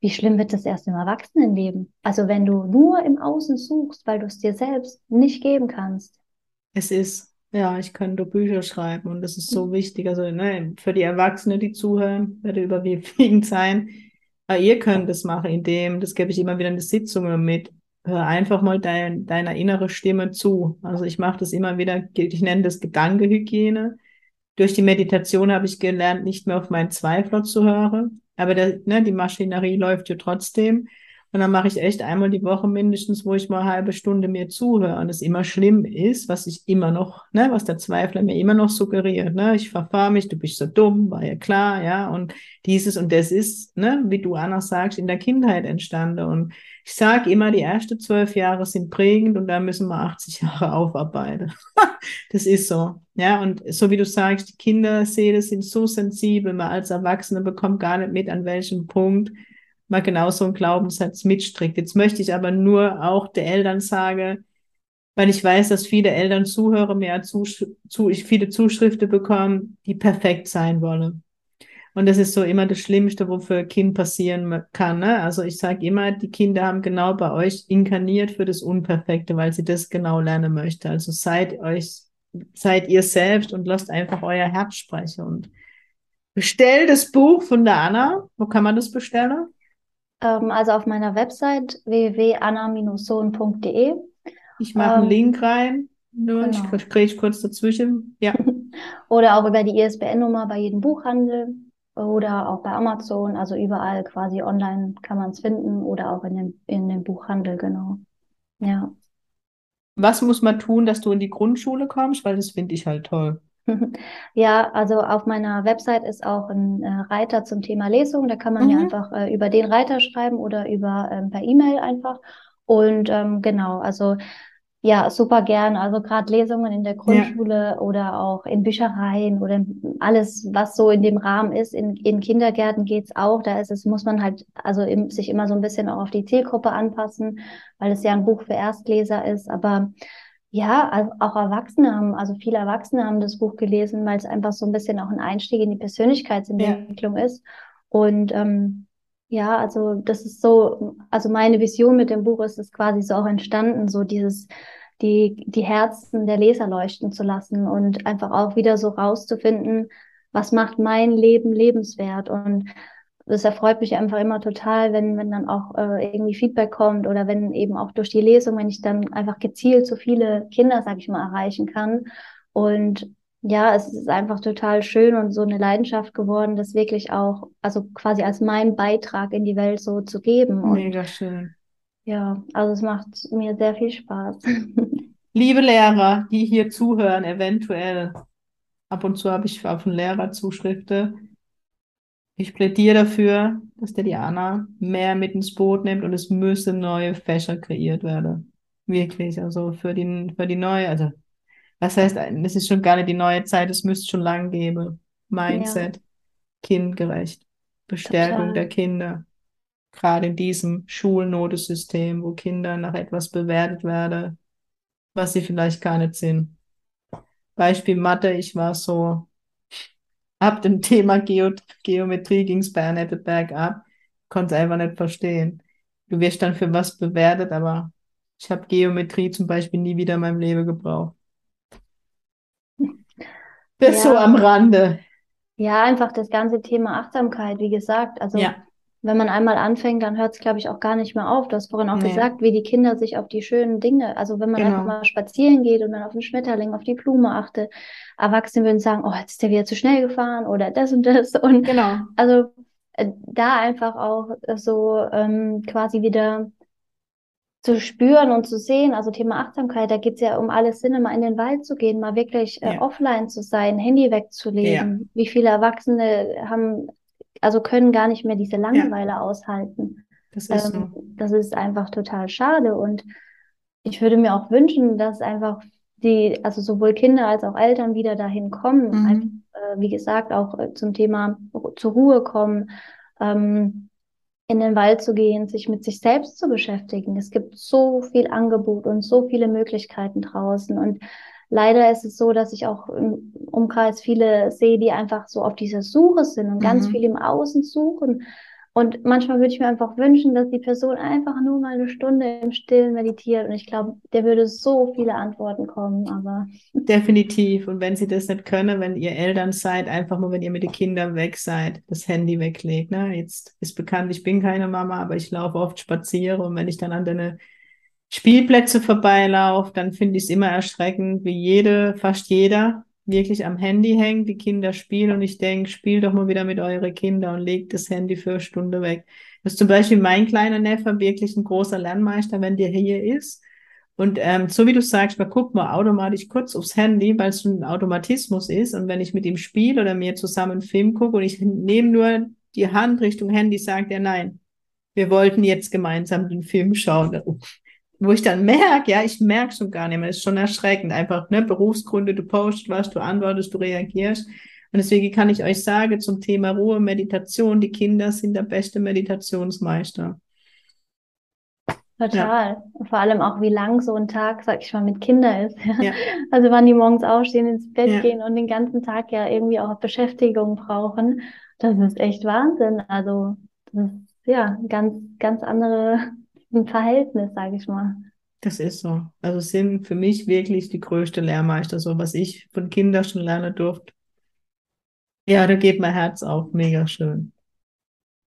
wie schlimm wird das erst im Erwachsenenleben? Also wenn du nur im Außen suchst, weil du es dir selbst nicht geben kannst. Es ist, ja, ich könnte Bücher schreiben und das ist so wichtig. Also ne, für die Erwachsenen, die zuhören, werde überwiegend sein. Aber ihr könnt es machen, indem, das gebe ich immer wieder in die Sitzungen mit, hör einfach mal dein, deiner innere Stimme zu. Also ich mache das immer wieder, ich nenne das Gedankehygiene durch die Meditation habe ich gelernt, nicht mehr auf meinen Zweifler zu hören. Aber der, ne, die Maschinerie läuft ja trotzdem. Und dann mache ich echt einmal die Woche mindestens, wo ich mal eine halbe Stunde mir zuhöre. Und es immer schlimm ist, was ich immer noch, ne, was der Zweifler mir immer noch suggeriert, ne, ich verfahre mich, du bist so dumm, war ja klar, ja, und dieses und das ist, ne, wie du Anna sagst, in der Kindheit entstanden. Und ich sage immer, die ersten zwölf Jahre sind prägend und da müssen wir 80 Jahre aufarbeiten. das ist so. Ja, und so wie du sagst, die Kinderseele sind so sensibel, man als Erwachsene bekommt gar nicht mit, an welchem Punkt man genau so einen Glaubenssatz mitstrickt. Jetzt möchte ich aber nur auch der Eltern sagen, weil ich weiß, dass viele Eltern Zuhörer mir zu, zu, ich viele Zuschriften bekommen, die perfekt sein wollen. Und das ist so immer das Schlimmste, wofür ein Kind passieren kann. Ne? Also ich sage immer, die Kinder haben genau bei euch inkarniert für das Unperfekte, weil sie das genau lernen möchte. Also seid euch seid ihr selbst und lasst einfach euer Herz sprechen. Und bestellt das Buch von der Anna. Wo kann man das bestellen? Ähm, also auf meiner Website www.anna-sohn.de. Ich mache einen ähm, Link rein. Nur, genau. ich kriege kurz dazwischen. Ja. oder auch über die ISBN-Nummer bei jedem Buchhandel oder auch bei Amazon. Also überall quasi online kann man es finden oder auch in dem, in dem Buchhandel, genau. Ja. Was muss man tun, dass du in die Grundschule kommst? Weil das finde ich halt toll. Ja, also auf meiner Website ist auch ein äh, Reiter zum Thema Lesung. Da kann man mhm. mir einfach äh, über den Reiter schreiben oder über ähm, per E-Mail einfach. Und ähm, genau, also ja, super gern. Also gerade Lesungen in der Grundschule ja. oder auch in Büchereien oder alles, was so in dem Rahmen ist. In, in Kindergärten geht's auch. Da ist es, muss man halt also im, sich immer so ein bisschen auch auf die Zielgruppe anpassen, weil es ja ein Buch für Erstleser ist. Aber ja, auch Erwachsene haben, also viele Erwachsene haben das Buch gelesen, weil es einfach so ein bisschen auch ein Einstieg in die Persönlichkeitsentwicklung ja. ist. Und ähm, ja, also das ist so, also meine Vision mit dem Buch ist es quasi so auch entstanden, so dieses, die, die Herzen der Leser leuchten zu lassen und einfach auch wieder so rauszufinden, was macht mein Leben lebenswert und das erfreut mich einfach immer total, wenn, wenn dann auch äh, irgendwie Feedback kommt oder wenn eben auch durch die Lesung, wenn ich dann einfach gezielt so viele Kinder, sag ich mal, erreichen kann. Und ja, es ist einfach total schön und so eine Leidenschaft geworden, das wirklich auch, also quasi als mein Beitrag in die Welt so zu geben. Und Mega schön. Ja, also es macht mir sehr viel Spaß. Liebe Lehrer, die hier zuhören, eventuell, ab und zu habe ich auf einen Lehrer Zuschriften. Ich plädiere dafür, dass der Diana mehr mit ins Boot nimmt und es müssen neue Fächer kreiert werden. Wirklich, also für die, für die neue, also was heißt, das ist schon gar nicht die neue Zeit, es müsste schon lang geben. Mindset, ja. kindgerecht, Bestärkung Total. der Kinder. Gerade in diesem Schulnotensystem, wo Kinder nach etwas bewertet werden, was sie vielleicht gar nicht sind. Beispiel Mathe, ich war so, ab dem Thema Geo Geometrie ging es bei Annette bergab, konnte es einfach nicht verstehen. Du wirst dann für was bewertet, aber ich habe Geometrie zum Beispiel nie wieder in meinem Leben gebraucht. Das ja. so am Rande. Ja, einfach das ganze Thema Achtsamkeit, wie gesagt. Also ja. Wenn man einmal anfängt, dann hört es, glaube ich, auch gar nicht mehr auf. Du hast vorhin auch nee. gesagt, wie die Kinder sich auf die schönen Dinge, also wenn man genau. einfach mal spazieren geht und dann auf den Schmetterling, auf die Blume achtet, Erwachsene würden sagen, oh, jetzt ist der wieder zu schnell gefahren oder das und das. Und genau. also äh, da einfach auch so ähm, quasi wieder zu spüren und zu sehen, also Thema Achtsamkeit, da geht es ja um alles Sinne, mal in den Wald zu gehen, mal wirklich äh, offline zu sein, Handy wegzulegen. Ja. Wie viele Erwachsene haben, also können gar nicht mehr diese Langeweile ja. aushalten. Das ist, ähm, so. das ist einfach total schade und ich würde mir auch wünschen, dass einfach die, also sowohl Kinder als auch Eltern wieder dahin kommen, mhm. einfach, äh, wie gesagt, auch äh, zum Thema zur Ruhe kommen, ähm, in den Wald zu gehen, sich mit sich selbst zu beschäftigen. Es gibt so viel Angebot und so viele Möglichkeiten draußen. Und leider ist es so, dass ich auch im Umkreis viele sehe, die einfach so auf dieser Suche sind und mhm. ganz viel im Außen suchen und manchmal würde ich mir einfach wünschen, dass die Person einfach nur mal eine Stunde im Stillen meditiert. Und ich glaube, der würde so viele Antworten kommen, aber. Definitiv. Und wenn sie das nicht können, wenn ihr Eltern seid, einfach nur, wenn ihr mit den Kindern weg seid, das Handy weglegt. Ne? Jetzt ist bekannt, ich bin keine Mama, aber ich laufe oft spazieren und wenn ich dann an deine Spielplätze vorbeilaufe, dann finde ich es immer erschreckend, wie jede, fast jeder wirklich am Handy hängt, die Kinder spielen und ich denke, spiel doch mal wieder mit eure Kinder und legt das Handy für eine Stunde weg. Das ist zum Beispiel mein kleiner Neffe wirklich ein großer Lernmeister, wenn der hier ist. Und ähm, so wie du sagst, man guckt mal automatisch kurz aufs Handy, weil es ein Automatismus ist. Und wenn ich mit ihm spiele oder mir zusammen einen Film gucke und ich nehme nur die Hand Richtung Handy, sagt er nein. Wir wollten jetzt gemeinsam den Film schauen wo ich dann merke, ja, ich merke schon gar nicht mehr, das ist schon erschreckend. Einfach, ne, Berufsgründe, du postest was, du antwortest, du reagierst. Und deswegen kann ich euch sagen, zum Thema Ruhe, Meditation, die Kinder sind der beste Meditationsmeister. Total. Ja. Vor allem auch, wie lang so ein Tag, sag ich mal, mit Kindern ist. Ja. Also wann die morgens aufstehen, ins Bett ja. gehen und den ganzen Tag ja irgendwie auch Beschäftigung brauchen. Das ist echt Wahnsinn. Also das ist ja ganz, ganz andere ein Verhältnis, sage ich mal. Das ist so. Also sind für mich wirklich die größte Lehrmeister, so was ich von Kindern schon lernen durfte. Ja, da geht mein Herz auf. Mega schön.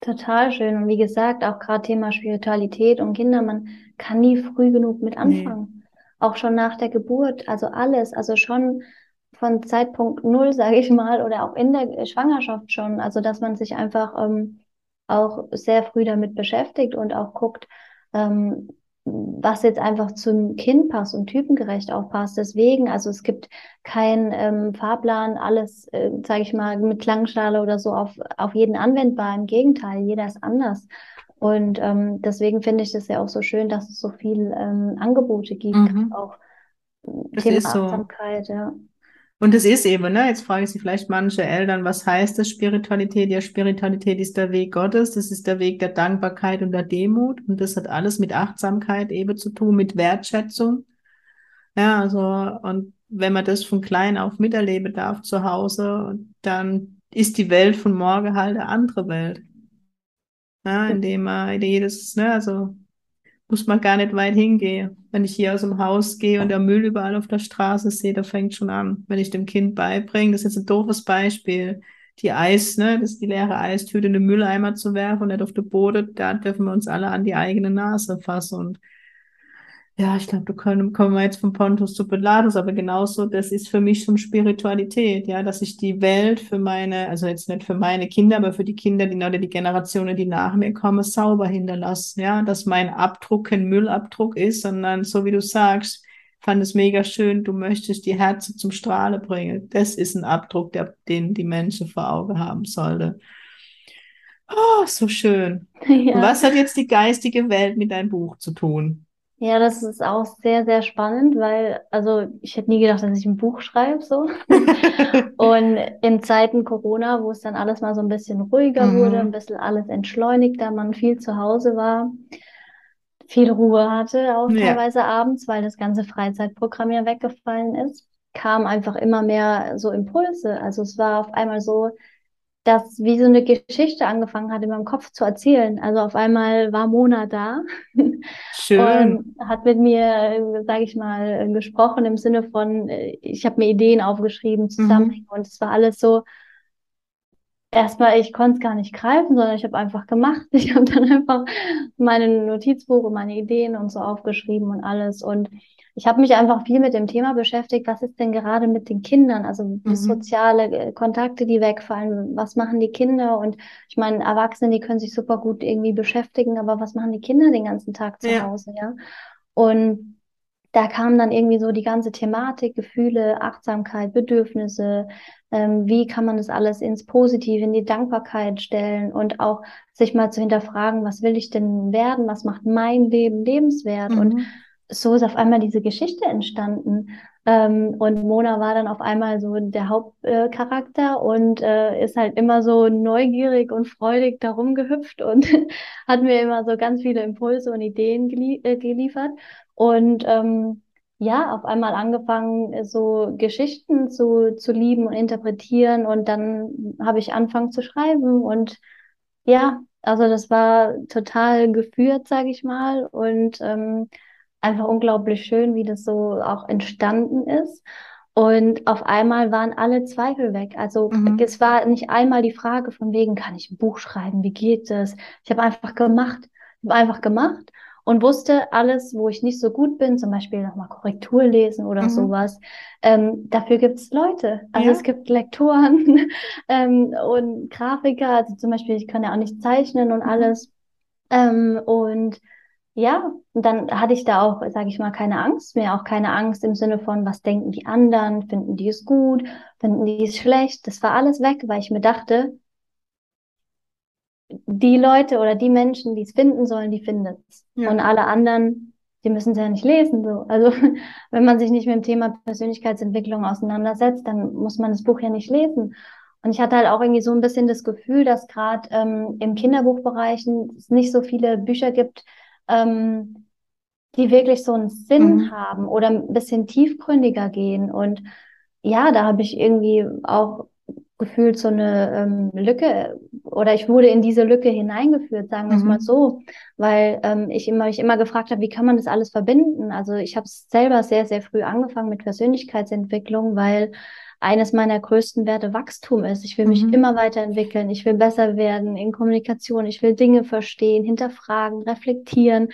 Total schön. Und wie gesagt, auch gerade Thema Spiritualität und Kinder, man kann nie früh genug mit anfangen. Nee. Auch schon nach der Geburt, also alles, also schon von Zeitpunkt null, sage ich mal, oder auch in der Schwangerschaft schon. Also dass man sich einfach ähm, auch sehr früh damit beschäftigt und auch guckt, ähm, was jetzt einfach zum Kind passt und typengerecht auch passt. Deswegen, also es gibt keinen ähm, Fahrplan, alles, äh, sage ich mal, mit Klangschale oder so auf, auf jeden anwendbar. Im Gegenteil, jeder ist anders. Und ähm, deswegen finde ich das ja auch so schön, dass es so viel ähm, Angebote gibt, mhm. auch das Thema Achtsamkeit, so. ja. Und es ist eben, ne, jetzt fragen sich vielleicht manche Eltern, was heißt das Spiritualität? Ja, Spiritualität ist der Weg Gottes, das ist der Weg der Dankbarkeit und der Demut und das hat alles mit Achtsamkeit eben zu tun, mit Wertschätzung. Ja, also, und wenn man das von klein auf miterleben darf zu Hause, dann ist die Welt von morgen halt eine andere Welt. Ja, indem man jedes, ne, also muss man gar nicht weit hingehen. Wenn ich hier aus dem Haus gehe und der Müll überall auf der Straße sehe, da fängt schon an. Wenn ich dem Kind beibringe, das ist jetzt ein doofes Beispiel, die Eis, ne, das ist die leere Eistüte in den Mülleimer zu werfen und nicht auf den Boden, da dürfen wir uns alle an die eigene Nase fassen und ja, ich glaube, da können, kommen wir jetzt von Pontus zu Pilatus, aber genauso, das ist für mich schon Spiritualität, ja, dass ich die Welt für meine, also jetzt nicht für meine Kinder, aber für die Kinder, die oder die Generationen, die nach mir kommen, sauber hinterlasse, ja, dass mein Abdruck kein Müllabdruck ist, sondern so wie du sagst, fand es mega schön, du möchtest die Herzen zum Strahle bringen. Das ist ein Abdruck, der, den die Menschen vor Augen haben sollte. Oh, so schön. Ja. Was hat jetzt die geistige Welt mit deinem Buch zu tun? Ja, das ist auch sehr, sehr spannend, weil, also ich hätte nie gedacht, dass ich ein Buch schreibe, so. Und in Zeiten Corona, wo es dann alles mal so ein bisschen ruhiger mhm. wurde, ein bisschen alles entschleunigter, man viel zu Hause war, viel Ruhe hatte, auch ja. teilweise abends, weil das ganze Freizeitprogramm ja weggefallen ist, kam einfach immer mehr so Impulse. Also es war auf einmal so, dass wie so eine Geschichte angefangen hat, in meinem Kopf zu erzählen. Also auf einmal war Mona da Schön. und hat mit mir, sage ich mal, gesprochen im Sinne von, ich habe mir Ideen aufgeschrieben, Zusammenhänge mhm. und es war alles so, erstmal, ich konnte es gar nicht greifen, sondern ich habe einfach gemacht. Ich habe dann einfach meine Notizbuch und meine Ideen und so aufgeschrieben und alles und ich habe mich einfach viel mit dem Thema beschäftigt, was ist denn gerade mit den Kindern, also mhm. soziale äh, Kontakte, die wegfallen, was machen die Kinder und ich meine, Erwachsene, die können sich super gut irgendwie beschäftigen, aber was machen die Kinder den ganzen Tag zu ja. Hause, ja? Und da kam dann irgendwie so die ganze Thematik, Gefühle, Achtsamkeit, Bedürfnisse, ähm, wie kann man das alles ins Positive, in die Dankbarkeit stellen und auch sich mal zu hinterfragen, was will ich denn werden, was macht mein Leben lebenswert mhm. und so ist auf einmal diese Geschichte entstanden. Ähm, und Mona war dann auf einmal so der Hauptcharakter äh, und äh, ist halt immer so neugierig und freudig darum gehüpft und hat mir immer so ganz viele Impulse und Ideen gelie äh, geliefert. Und ähm, ja, auf einmal angefangen, so Geschichten zu, zu lieben und interpretieren. Und dann habe ich angefangen zu schreiben. Und ja, also das war total geführt, sage ich mal. Und ähm, einfach unglaublich schön, wie das so auch entstanden ist. Und auf einmal waren alle Zweifel weg. Also mhm. es war nicht einmal die Frage von wegen, kann ich ein Buch schreiben? Wie geht es? Ich habe einfach gemacht. Ich habe einfach gemacht und wusste alles, wo ich nicht so gut bin, zum Beispiel nochmal Korrektur lesen oder mhm. sowas. Ähm, dafür gibt es Leute. Also ja. es gibt Lektoren ähm, und Grafiker. Also zum Beispiel, ich kann ja auch nicht zeichnen und mhm. alles. Ähm, und ja, und dann hatte ich da auch, sage ich mal, keine Angst mehr, auch keine Angst im Sinne von, was denken die anderen, finden die es gut, finden die es schlecht. Das war alles weg, weil ich mir dachte, die Leute oder die Menschen, die es finden sollen, die finden es. Ja. Und alle anderen, die müssen es ja nicht lesen. So. Also wenn man sich nicht mit dem Thema Persönlichkeitsentwicklung auseinandersetzt, dann muss man das Buch ja nicht lesen. Und ich hatte halt auch irgendwie so ein bisschen das Gefühl, dass gerade ähm, im Kinderbuchbereichen es nicht so viele Bücher gibt, ähm, die wirklich so einen Sinn mhm. haben oder ein bisschen tiefgründiger gehen. Und ja, da habe ich irgendwie auch gefühlt so eine ähm, Lücke oder ich wurde in diese Lücke hineingeführt, sagen wir es Mhm. mal so, weil ähm, ich immer, mich immer gefragt habe, wie kann man das alles verbinden? Also ich habe selber sehr, sehr früh angefangen mit Persönlichkeitsentwicklung, weil eines meiner größten Werte Wachstum ist. Ich will mich Mhm. immer weiterentwickeln, ich will besser werden in Kommunikation, ich will Dinge verstehen, hinterfragen, reflektieren.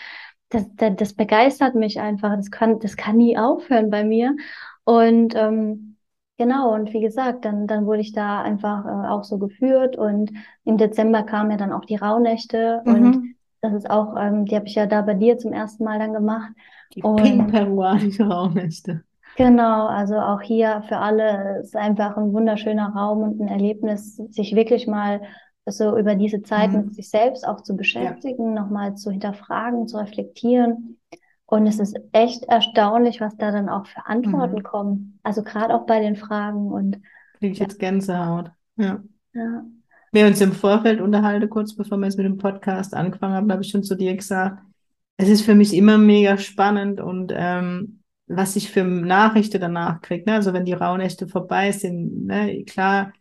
Das, das, das begeistert mich einfach. Das kann, das kann nie aufhören bei mir. Und ähm, Genau, und wie gesagt, dann, dann wurde ich da einfach äh, auch so geführt und im Dezember kamen ja dann auch die Rauhnächte und Mhm. das ist auch, ähm, die habe ich ja da bei dir zum ersten Mal dann gemacht. Die Und pink-peruanische Rauhnächte. genau, also auch hier für alle ist einfach ein wunderschöner Raum und ein Erlebnis, sich wirklich mal so über diese Zeit Mhm. mit sich selbst auch zu beschäftigen, nochmal zu hinterfragen, zu reflektieren. Und es ist echt erstaunlich, was da dann auch für Antworten Mhm. kommen. Also gerade auch bei den Fragen und Kriege ich ja, jetzt Gänsehaut. Ja. ja. Wir haben uns im Vorfeld unterhalten, kurz bevor wir jetzt mit dem Podcast angefangen haben, habe ich schon zu dir gesagt, es ist für mich immer mega spannend und ähm, was ich für Nachrichten danach kriege. Ne? Also wenn die Rauhnächte vorbei sind, ne? klar,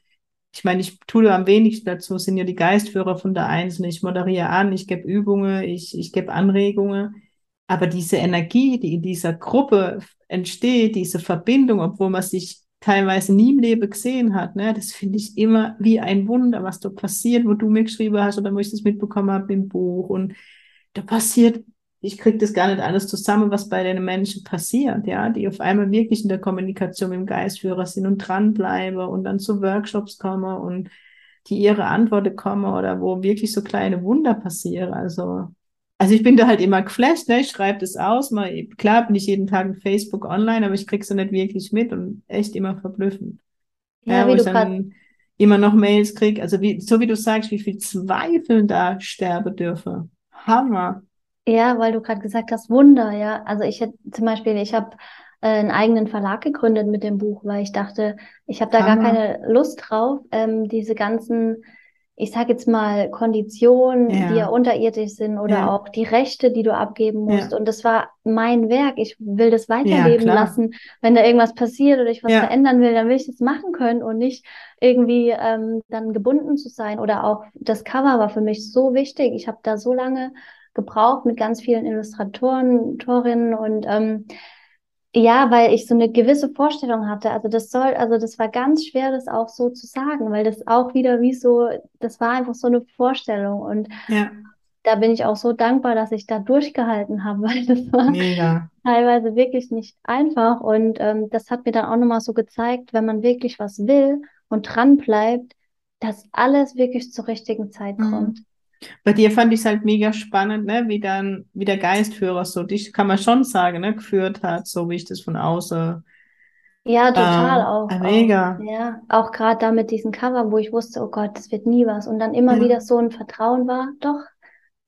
ich meine, ich tue am wenigsten dazu, sind ja die Geistführer von der Einzelnen. Ich moderiere an, ich gebe Übungen, ich, ich gebe Anregungen. Aber diese Energie, die in dieser Gruppe entsteht, diese Verbindung, obwohl man sich teilweise nie im Leben gesehen hat, ne, das finde ich immer wie ein Wunder, was da passiert, wo du mir geschrieben hast oder wo ich das mitbekommen habe im Buch. Und da passiert, ich kriege das gar nicht alles zusammen, was bei den Menschen passiert, ja, die auf einmal wirklich in der Kommunikation mit dem Geistführer sind und dranbleiben und dann zu Workshops kommen und die ihre Antworten kommen oder wo wirklich so kleine Wunder passieren. Also also ich bin da halt immer geflasht, ne? Ich schreibe das aus. Mal, klar bin ich jeden Tag in Facebook online, aber ich krieg's so nicht wirklich mit und echt immer verblüffend. Ja, Ja, wie wo ich du dann immer noch Mails krieg. Also wie, so wie du sagst, wie viel Zweifel da sterben dürfen. Hammer. Ja, weil du gerade gesagt hast, Wunder, ja. Also ich hätte zum Beispiel, ich habe äh, einen eigenen Verlag gegründet mit dem Buch, weil ich dachte, ich habe da gar Hammer. keine Lust drauf, ähm, diese ganzen, ich sage jetzt mal, Konditionen, die ja Ja, unterirdisch sind oder ja, auch die Rechte, die du abgeben musst. ja, Und das war mein Werk. Ich will das ja, weiterleben lassen. Wenn da irgendwas passiert oder ich was Ja, verändern will, dann will ich das machen können und nicht irgendwie ähm, dann gebunden zu sein. Oder auch das Cover war für mich so wichtig. Ich habe da so lange gebraucht mit ganz vielen Illustratoren, Torinnen und ähm, ja, weil ich so eine gewisse Vorstellung hatte. Also das soll, also das war ganz schwer, das auch so zu sagen, weil das auch wieder wie so, das war einfach so eine Vorstellung und ja, da bin ich auch so dankbar, dass ich da durchgehalten habe, weil das war mega. teilweise wirklich nicht einfach und ähm, das hat mir dann auch nochmal so gezeigt, wenn man wirklich was will und dran bleibt, dass alles wirklich zur richtigen Zeit kommt. Mhm. Bei dir fand ich es halt mega spannend, ne, wie dann, wie der Geistführer so dich, kann man schon sagen, ne, geführt hat, so wie ich das von außen, Ja, total äh, auch, äh, auch, mega. ja, auch gerade da mit diesem Cover, wo ich wusste, oh Gott, das wird nie was und dann immer Ja, wieder so ein Vertrauen war, doch,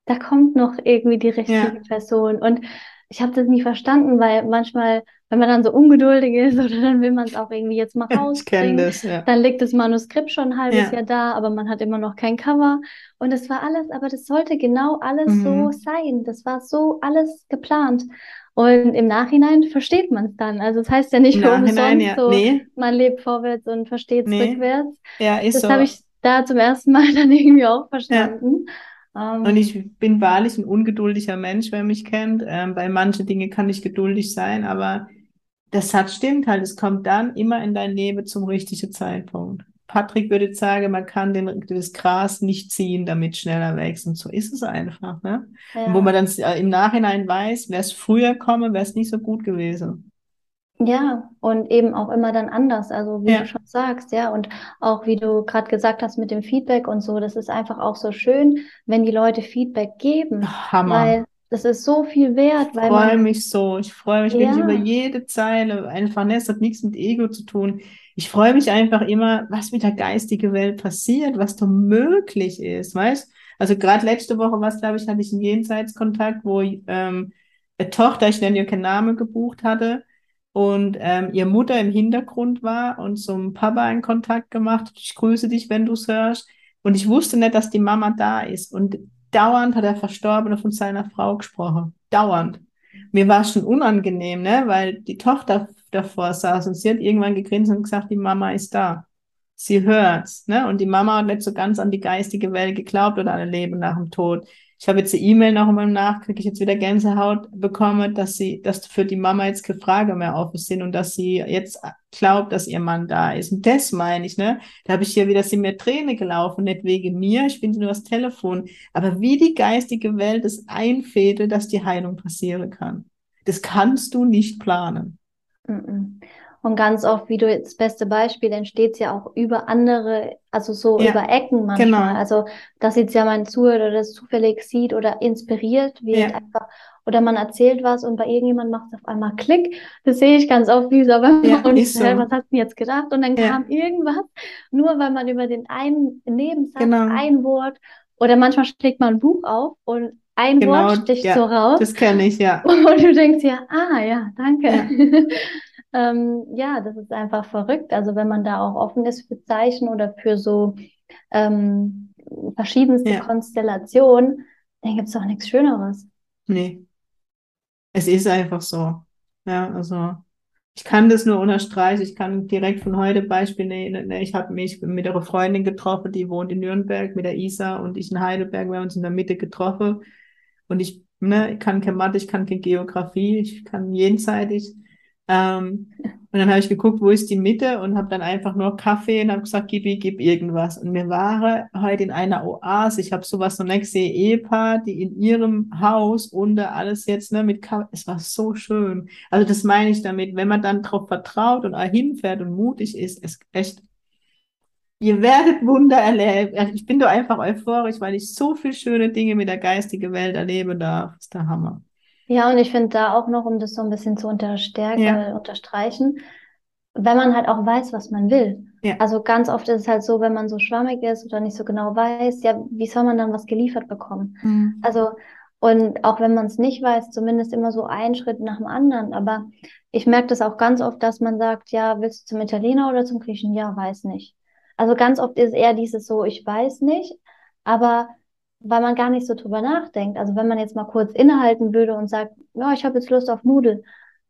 da kommt noch irgendwie die richtige ja, Person. Und ich habe das nie verstanden, weil manchmal, wenn man dann so ungeduldig ist oder dann will man es auch irgendwie jetzt mal rausbringen, das, ja, dann liegt das Manuskript schon ein halbes ja, Jahr da, aber man hat immer noch kein Cover. Und das war alles, aber das sollte genau alles so mhm. sein. Das war so alles geplant. Und im Nachhinein versteht man es dann. Also es heißt ja nicht für umsonst ja, so, nee, man lebt vorwärts und versteht es nee, rückwärts. ja, ist Das habe so, ich da zum ersten Mal dann irgendwie auch ja. Verstanden. Und Ähm, ich bin wahrlich ein ungeduldiger Mensch, wer mich kennt. Ähm, bei manchen Dingen kann ich geduldig sein, aber das hat stimmt halt. Es kommt dann immer in dein Leben zum richtigen Zeitpunkt. Patrick würde jetzt sagen, man kann den, das Gras nicht ziehen, damit es schneller wächst. Und so ist es einfach, ne? Und wo man ja. dann äh, im Nachhinein weiß, wäre es früher kommen, wäre es nicht so gut gewesen. Ja, und eben auch immer dann anders, also wie du Ja, schon sagst, ja, und auch wie du gerade gesagt hast mit dem Feedback und so, das ist einfach auch so schön, wenn die Leute Feedback geben, Hammer. weil das ist so viel wert, weil freue mich so. Ich freue mich wirklich über jede Zeile. Einfach, ne, es hat nichts mit Ego zu tun. Ich freue mich einfach immer, was mit der geistigen Welt passiert, was da möglich ist, weißt? Also gerade letzte Woche, was glaube ich, hatte ich einen Jenseitskontakt, wo ähm, eine Tochter, ich nenne ihr keinen Namen, gebucht hatte und ähm, ihr Mutter im Hintergrund war und zum Papa in Kontakt gemacht. Ich grüße dich, wenn du es hörst. Und ich wusste nicht, dass die Mama da ist. Und dauernd hat der Verstorbene von seiner Frau gesprochen. Dauernd. Mir war es schon unangenehm, ne? weil die Tochter davor saß und sie hat irgendwann gegrinst und gesagt, die Mama ist da. Sie hört's, ne? Und die Mama hat nicht so ganz an die geistige Welt geglaubt oder an ein Leben nach dem Tod. Ich habe jetzt die E-Mail noch einmal kriege ich jetzt wieder Gänsehaut bekomme, dass sie, dass für die Mama jetzt keine Frage mehr offen sind und dass sie jetzt glaubt, dass ihr Mann da ist. Und das meine ich, ne? Da habe ich hier wieder sie mir Träne gelaufen, nicht wegen mir, ich bin nur das Telefon. Aber wie die geistige Welt es einfädelt, dass die Heilung passieren kann. Das kannst du nicht planen. Und ganz oft, wie du das beste Beispiel, entsteht es ja auch über andere, also so ja, über Ecken manchmal. Genau. Also, dass jetzt ja mein Zuhörer das zufällig sieht oder inspiriert wird ja. einfach. Oder man erzählt was und bei irgendjemand macht es auf einmal Klick. Das sehe ich ganz oft, wie so, aber ja, und ich, so. was hast du jetzt gedacht? Und dann ja. kam irgendwas, nur weil man über den einen Nebensatz, genau. ein Wort, oder manchmal schlägt man ein Buch auf und ein genau, Wort sticht ja, so raus. Das kenne ich, ja. Und du denkst ja, ah ja, danke. Ja. ähm, ja, das ist einfach verrückt. Also wenn man da auch offen ist für Zeichen oder für so ähm, verschiedenste ja. Konstellationen, dann gibt es doch nichts Schöneres. Nee. Es ist einfach so. Ja, also ich kann das nur unterstreichen. Ich kann direkt von heute Beispiel nehmen. Ich habe mich mit einer Freundin getroffen, die wohnt in Nürnberg mit der Isa und ich in Heidelberg. Wir haben uns in der Mitte getroffen. Und ich, ne, ich kann kein Mathe, ich kann keine Geografie, ich kann jenseitig. Ähm, und dann habe ich geguckt, wo ist die Mitte und habe dann einfach nur Kaffee und habe gesagt, gib, gib irgendwas. Und mir war heute in einer Oase, ich habe sowas so nächste Ehepaar, die in ihrem Haus unter alles jetzt ne, mit Kaffee, es war so schön. Also das meine ich damit, wenn man dann darauf vertraut und hinfährt und mutig ist, ist echt Ihr werdet Wunder erleben. Also ich bin doch einfach euphorisch, weil ich so viele schöne Dinge mit der geistigen Welt erleben darf. Das ist der Hammer. Ja, und ich finde da auch noch, um das so ein bisschen zu unterstärken, ja. äh, unterstreichen, wenn man halt auch weiß, was man will. Ja. Also ganz oft ist es halt so, wenn man so schwammig ist oder nicht so genau weiß, ja, wie soll man dann was geliefert bekommen? Mhm. Also, und auch wenn man es nicht weiß, zumindest immer so ein Schritt nach dem anderen. Aber ich merke das auch ganz oft, dass man sagt, ja, willst du zum Italiener oder zum Griechen? Ja, weiß nicht. Also ganz oft ist eher dieses so, ich weiß nicht, aber weil man gar nicht so drüber nachdenkt. Also wenn man jetzt mal kurz innehalten würde und sagt, ja, ich habe jetzt Lust auf Nudel,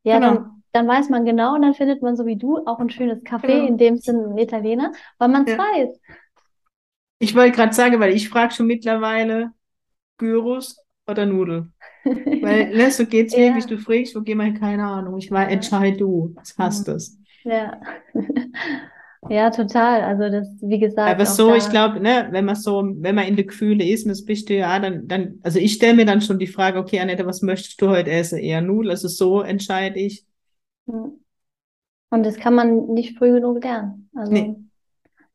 ja, genau. dann, dann weiß man genau und dann findet man so wie du auch ein schönes Café, genau. in dem Sinne ein Italiener, weil man es ja. weiß. Ich wollte gerade sagen, weil ich frage schon mittlerweile Gyros oder Nudel. weil ne, so geht's ja. wirklich, du fragst, wo gehen wir, keine Ahnung. Ich war, entscheid du, was hast mhm. es. Ja. Ja, total. Also das, wie gesagt. Aber so, ich glaube, ne, wenn man so, wenn man in den Gefühle ist, das bist du ja, dann, dann, also ich stelle mir dann schon die Frage, okay, Annette, was möchtest du heute essen? Eher Nudeln? Also so entscheide ich. Und das kann man nicht früh genug lernen. Also nee.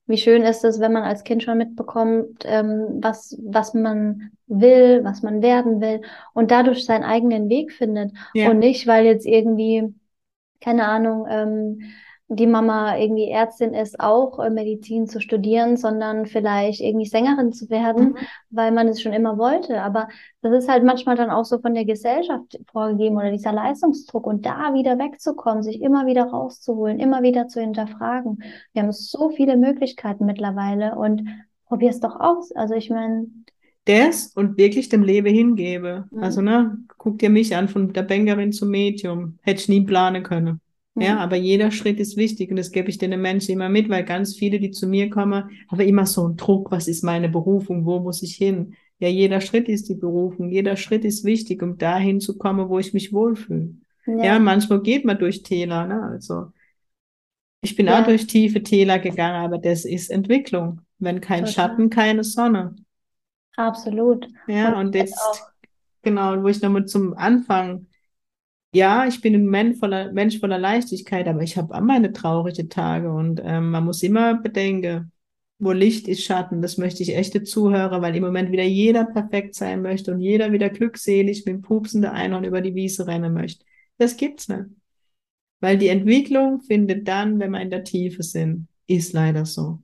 wie schön ist es, wenn man als Kind schon mitbekommt, ähm, was, was man will, was man werden will und dadurch seinen eigenen Weg findet. Ja. Und nicht, weil jetzt irgendwie, keine Ahnung, ähm, die Mama irgendwie Ärztin ist, auch äh, Medizin zu studieren, sondern vielleicht irgendwie Sängerin zu werden, mhm. weil man es schon immer wollte. Aber das ist halt manchmal dann auch so von der Gesellschaft vorgegeben oder dieser Leistungsdruck und da wieder wegzukommen, sich immer wieder rauszuholen, immer wieder zu hinterfragen. Wir haben so viele Möglichkeiten mittlerweile und probier es doch aus. Also ich meine, das und wirklich dem Leben hingebe. Mhm. Also, ne, guck dir mich an, von der Bankerin zum Medium. Hätte ich nie planen können. Ja, aber jeder Schritt ist wichtig und das gebe ich den Menschen immer mit, weil ganz viele, die zu mir kommen, haben immer so einen Druck, was ist meine Berufung, wo muss ich hin? Ja, jeder Schritt ist die Berufung, jeder Schritt ist wichtig, um dahin zu kommen, wo ich mich wohlfühle. Ja, ja manchmal geht man durch Täler, ne? Also ich bin ja. auch durch tiefe Täler gegangen, aber das ist Entwicklung. Wenn kein Total. Schatten, keine Sonne. Absolut. Ja, und, und jetzt, genau, wo ich nochmal zum Anfang ja, ich bin ein Mensch voller, Mensch voller Leichtigkeit, aber ich habe auch meine traurigen Tage und ähm, man muss immer bedenken, wo Licht ist Schatten. Das möchte ich echte Zuhörer, weil im Moment wieder jeder perfekt sein möchte und jeder wieder glückselig mit dem pupsenden Einhorn über die Wiese rennen möchte. Das gibt's nicht. Weil die Entwicklung findet dann, wenn wir in der Tiefe sind. Ist leider so.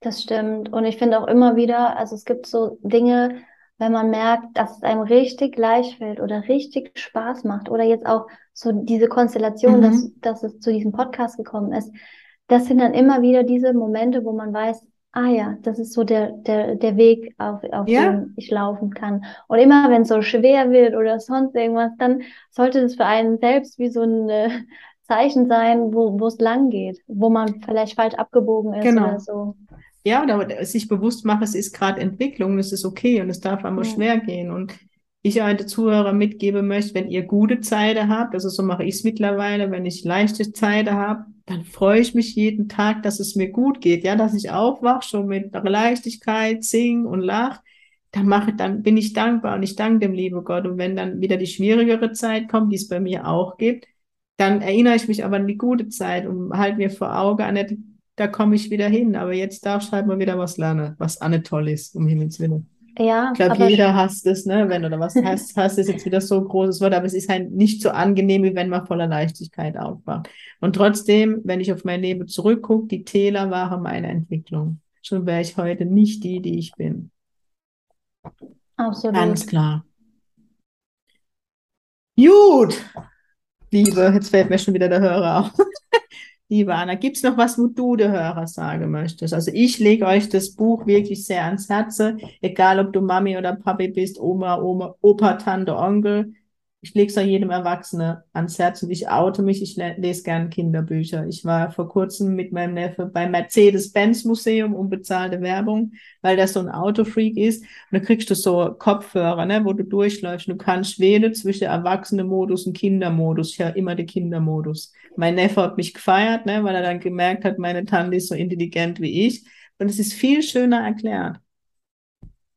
Das stimmt. Und ich finde auch immer wieder, also es gibt so Dinge, wenn man merkt, dass es einem richtig leicht fällt oder richtig Spaß macht oder jetzt auch so diese Konstellation, mhm. dass, dass es zu diesem Podcast gekommen ist, das sind dann immer wieder diese Momente, wo man weiß, ah ja, das ist so der, der, der Weg, auf, auf ja. dem ich laufen kann. Und immer wenn es so schwer wird oder sonst irgendwas, dann sollte das für einen selbst wie so ein, Zeichen sein, wo, wo es lang geht, wo man vielleicht falsch abgebogen ist Genau. oder so. Ja, oder sich bewusst mache, es ist gerade Entwicklung, es ist okay und es darf einmal Ja. schwer gehen. Und ich den Zuhörer mitgeben möchte, wenn ihr gute Zeiten habt, also so mache ich es mittlerweile, wenn ich leichte Zeiten habe, dann freue ich mich jeden Tag, dass es mir gut geht, ja, dass ich aufwache, schon mit Leichtigkeit, sing und lach, dann mache, dann bin ich dankbar und ich danke dem lieben Gott. Und wenn dann wieder die schwierigere Zeit kommt, die es bei mir auch gibt, dann erinnere ich mich aber an die gute Zeit und halte mir vor Augen, Annette, da komme ich wieder hin. Aber jetzt darf ich halt mal wieder was lernen, was Anne toll ist, um Himmels Willen. Ja, Ich glaube, jeder hasst es, ne? Wenn oder was heißt, hasst ist jetzt wieder so ein großes Wort, aber es ist halt nicht so angenehm, wie wenn man voller Leichtigkeit aufwacht. Und trotzdem, wenn ich auf mein Leben zurückgucke, die Täler waren meine Entwicklung. Schon wäre ich heute nicht die, die ich bin. absolut. Ganz klar. Gut, liebe, jetzt fällt mir schon wieder der Hörer auf. Liebe Anna, gibt's noch was, wo du der Hörer sagen möchtest? Also ich lege euch das Buch wirklich sehr ans Herz, egal ob du Mami oder Papi bist, Oma, Oma, Opa, Tante, Onkel. Ich lege es jedem Erwachsenen ans Herz und ich oute mich, ich le- lese gern Kinderbücher. Ich war vor kurzem mit meinem Neffe beim Mercedes-Benz-Museum, unbezahlte Werbung, weil der so ein Autofreak ist. Und da kriegst du so Kopfhörer, ne, wo du durchläufst. Du kannst wählen zwischen Erwachsene-Modus und Kindermodus. Ich höre immer den Kindermodus. Mein Neffe hat mich gefeiert, ne, weil er dann gemerkt hat, meine Tante ist so intelligent wie ich. Und es ist viel schöner erklärt.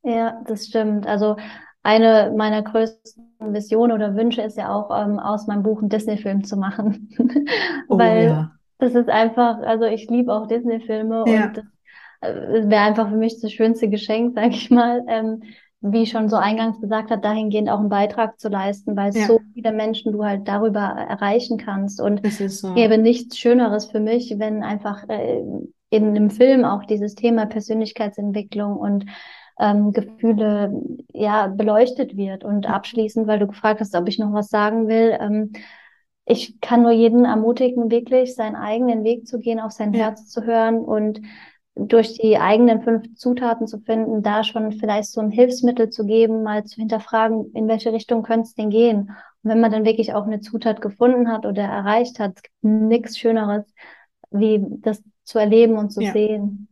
Ja, das stimmt. Also eine meiner größten Visionen oder Wünsche ist ja auch, ähm, aus meinem Buch einen Disney-Film zu machen. Oh Weil ja. das ist einfach, also ich liebe auch Disney-Filme Ja. und das äh, wäre einfach für mich das schönste Geschenk, sag ich mal. Ähm, wie ich schon so eingangs gesagt hat, dahingehend auch einen Beitrag zu leisten, weil Ja. so viele Menschen du halt darüber erreichen kannst. Und ist so. gäbe nichts Schöneres für mich, wenn einfach äh, in einem Film auch dieses Thema Persönlichkeitsentwicklung und ähm, Gefühle ja beleuchtet wird. Und abschließend, weil du gefragt hast, ob ich noch was sagen will, ähm, ich kann nur jeden ermutigen, wirklich seinen eigenen Weg zu gehen, auf sein Ja. Herz zu hören und durch die eigenen fünf Zutaten zu finden, da schon vielleicht so ein Hilfsmittel zu geben, mal zu hinterfragen, in welche Richtung könnte es denn gehen. Und wenn man dann wirklich auch eine Zutat gefunden hat oder erreicht hat, es gibt nichts Schöneres, wie das zu erleben und zu Ja. sehen.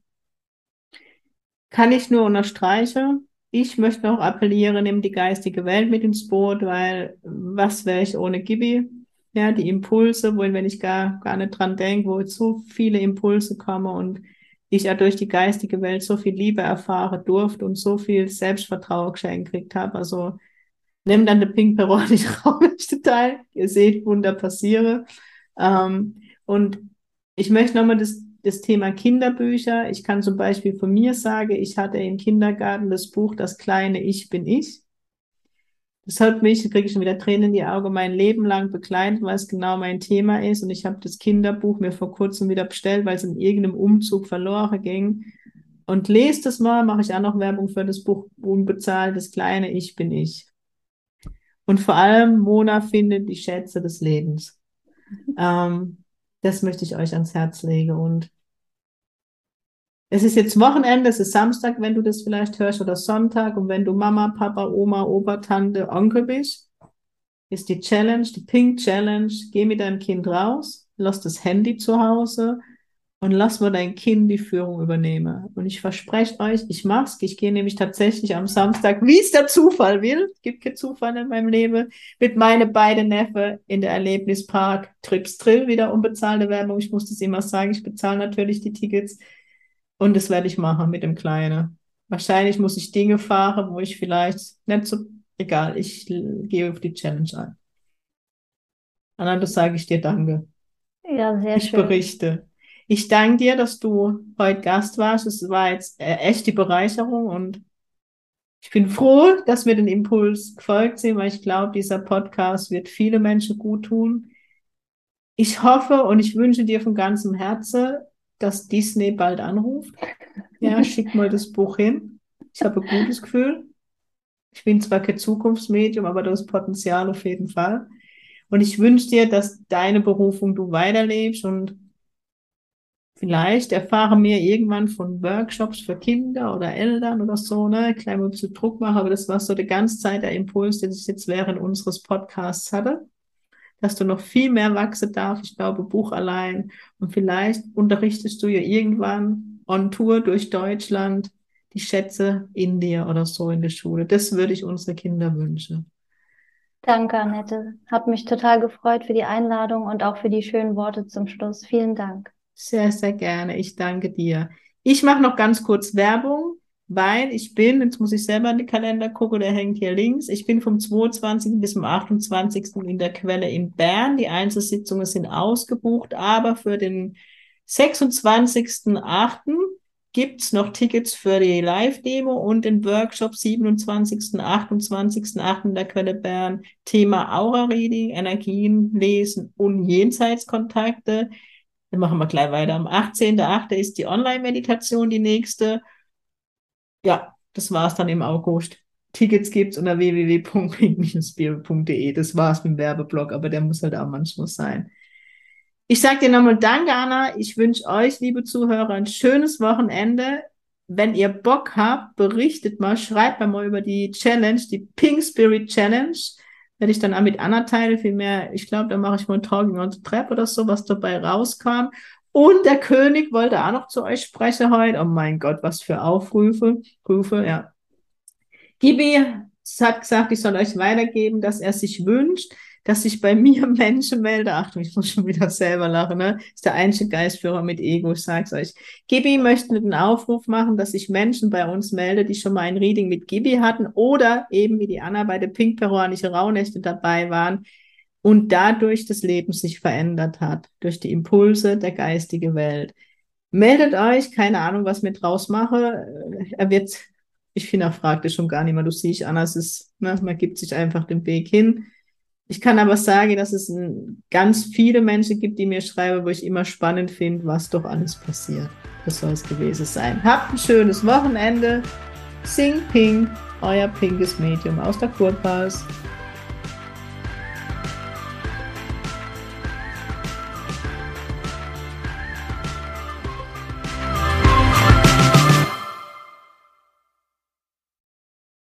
Kann ich nur unterstreichen. Ich möchte noch appellieren, nimm die geistige Welt mit ins Boot, weil was wäre ich ohne Gibi? Ja, die Impulse, wo, wenn ich gar, gar nicht dran denke, wo so viele Impulse kommen und ich ja durch die geistige Welt so viel Liebe erfahren durfte und so viel Selbstvertrauen geschenkt gekriegt habe. Also nimm dann den Pink traue mich total. Ihr seht, Wunder passieren. Ähm, und ich möchte nochmal das, das Thema Kinderbücher. Ich kann zum Beispiel von mir sagen, ich hatte im Kindergarten das Buch Das kleine Ich bin ich. Das hat mich, da kriege ich schon wieder Tränen in die Augen, mein Leben lang begleitet, weil es genau mein Thema ist. Und ich habe das Kinderbuch mir vor kurzem wieder bestellt, weil es in irgendeinem Umzug verloren ging. Und lest das mal, mache ich auch noch Werbung für das Buch Unbezahlt, das kleine Ich bin ich. Und vor allem, Mona findet die Schätze des Lebens. Ähm, das möchte ich euch ans Herz legen. Und es ist jetzt Wochenende, es ist Samstag, wenn du das vielleicht hörst, oder Sonntag. Und wenn du Mama, Papa, Oma, Opa, Tante, Onkel bist, ist die Challenge, die Pink Challenge. Geh mit deinem Kind raus, lass das Handy zu Hause und lass mal dein Kind die Führung übernehmen. Und ich verspreche euch, ich mach's. Ich gehe nämlich tatsächlich am Samstag, wie es der Zufall will, gibt keinen Zufall in meinem Leben, mit meinen beiden Neffen in der Erlebnispark Trips Trill, wieder unbezahlte Werbung. Ich muss das immer sagen, ich bezahle natürlich die Tickets. Und das werde ich machen mit dem Kleinen. Wahrscheinlich muss ich Dinge fahren, wo ich vielleicht nicht so, egal, ich gehe auf die Challenge ein. Anna, das sage ich dir Danke. Ja, sehr Ich schön. berichte. Ich danke dir, dass du heute Gast warst. Es war jetzt äh, echt die Bereicherung und ich bin froh, dass wir den Impuls gefolgt sind, weil ich glaube, dieser Podcast wird viele Menschen gut tun. Ich hoffe und ich wünsche dir von ganzem Herzen, dass Disney bald anruft. Ja, schick mal das Buch hin. Ich habe ein gutes Gefühl. Ich bin zwar kein Zukunftsmedium, aber da ist Potenzial auf jeden Fall. Und ich wünsche dir, dass deine Berufung du weiterlebst und vielleicht erfahren wir irgendwann von Workshops für Kinder oder Eltern oder so, ne, klein ein bisschen Druck machen, aber das war so die ganze Zeit der Impuls, den ich jetzt während unseres Podcasts hatte. Dass du noch viel mehr wachsen darfst. Ich glaube, Buch allein. Und vielleicht unterrichtest du ja irgendwann on Tour durch Deutschland die Schätze in dir oder so in der Schule. Das würde ich unsere Kinder wünschen. Danke, Annette. Hat mich total gefreut für die Einladung und auch für die schönen Worte zum Schluss. Vielen Dank. Sehr, sehr gerne. Ich danke dir. Ich mache noch ganz kurz Werbung, weil ich bin, jetzt muss ich selber in den Kalender gucken, der hängt hier links. Ich bin vom 22. bis zum 28. in der Quelle in Bern. Die Einzelsitzungen sind ausgebucht, aber für den 26.8 gibt's noch Tickets für die Live-Demo und den Workshop 27., 28., 8. in der Quelle Bern. Thema Aura-Reading, Energien lesen und Jenseitskontakte. Dann machen wir gleich weiter. Am 18.8. ist die Online-Meditation die nächste. Ja, das war's dann im August. Tickets gibt's unter www.spirit.de. Das war's mit dem Werbeblock, aber der muss halt auch manchmal sein. Ich sage dir nochmal Danke, Anna. Ich wünsche euch, liebe Zuhörer, ein schönes Wochenende. Wenn ihr Bock habt, berichtet mal, schreibt mal über die Challenge, die Pink Spirit Challenge. Werde ich dann auch mit Anna teilen, vielmehr, ich glaube, da mache ich mal Talking on the Trap oder so, was dabei rauskam. Und der König wollte auch noch zu euch sprechen heute. Oh mein Gott, was für Aufrufe. Rufe, ja. Gibi hat gesagt, ich soll euch weitergeben, dass er sich wünscht, dass sich bei mir Menschen melden. Achtung, ich muss schon wieder selber lachen, ne? Ist der einzige Geistführer mit Ego, ich sag's euch. Gibi möchte einen Aufruf machen, dass sich Menschen bei uns melden, die schon mal ein Reading mit Gibi hatten oder eben wie die Anna bei der Pink-Peruanische Rauhnächte dabei waren und dadurch das Leben sich verändert hat, durch die Impulse der geistigen Welt. Meldet euch, keine Ahnung, was mit draus mache. Er wird, ich finde, er fragt es schon gar nicht mehr. Du siehst, Anna, es ist, ne, man gibt sich einfach den Weg hin. Ich kann aber sagen, dass es ein, ganz viele Menschen gibt, die mir schreiben, wo ich immer spannend finde, was doch alles passiert. Das soll es gewesen sein. Habt ein schönes Wochenende. Sing Pink, euer pinkes Medium aus der Kurpause.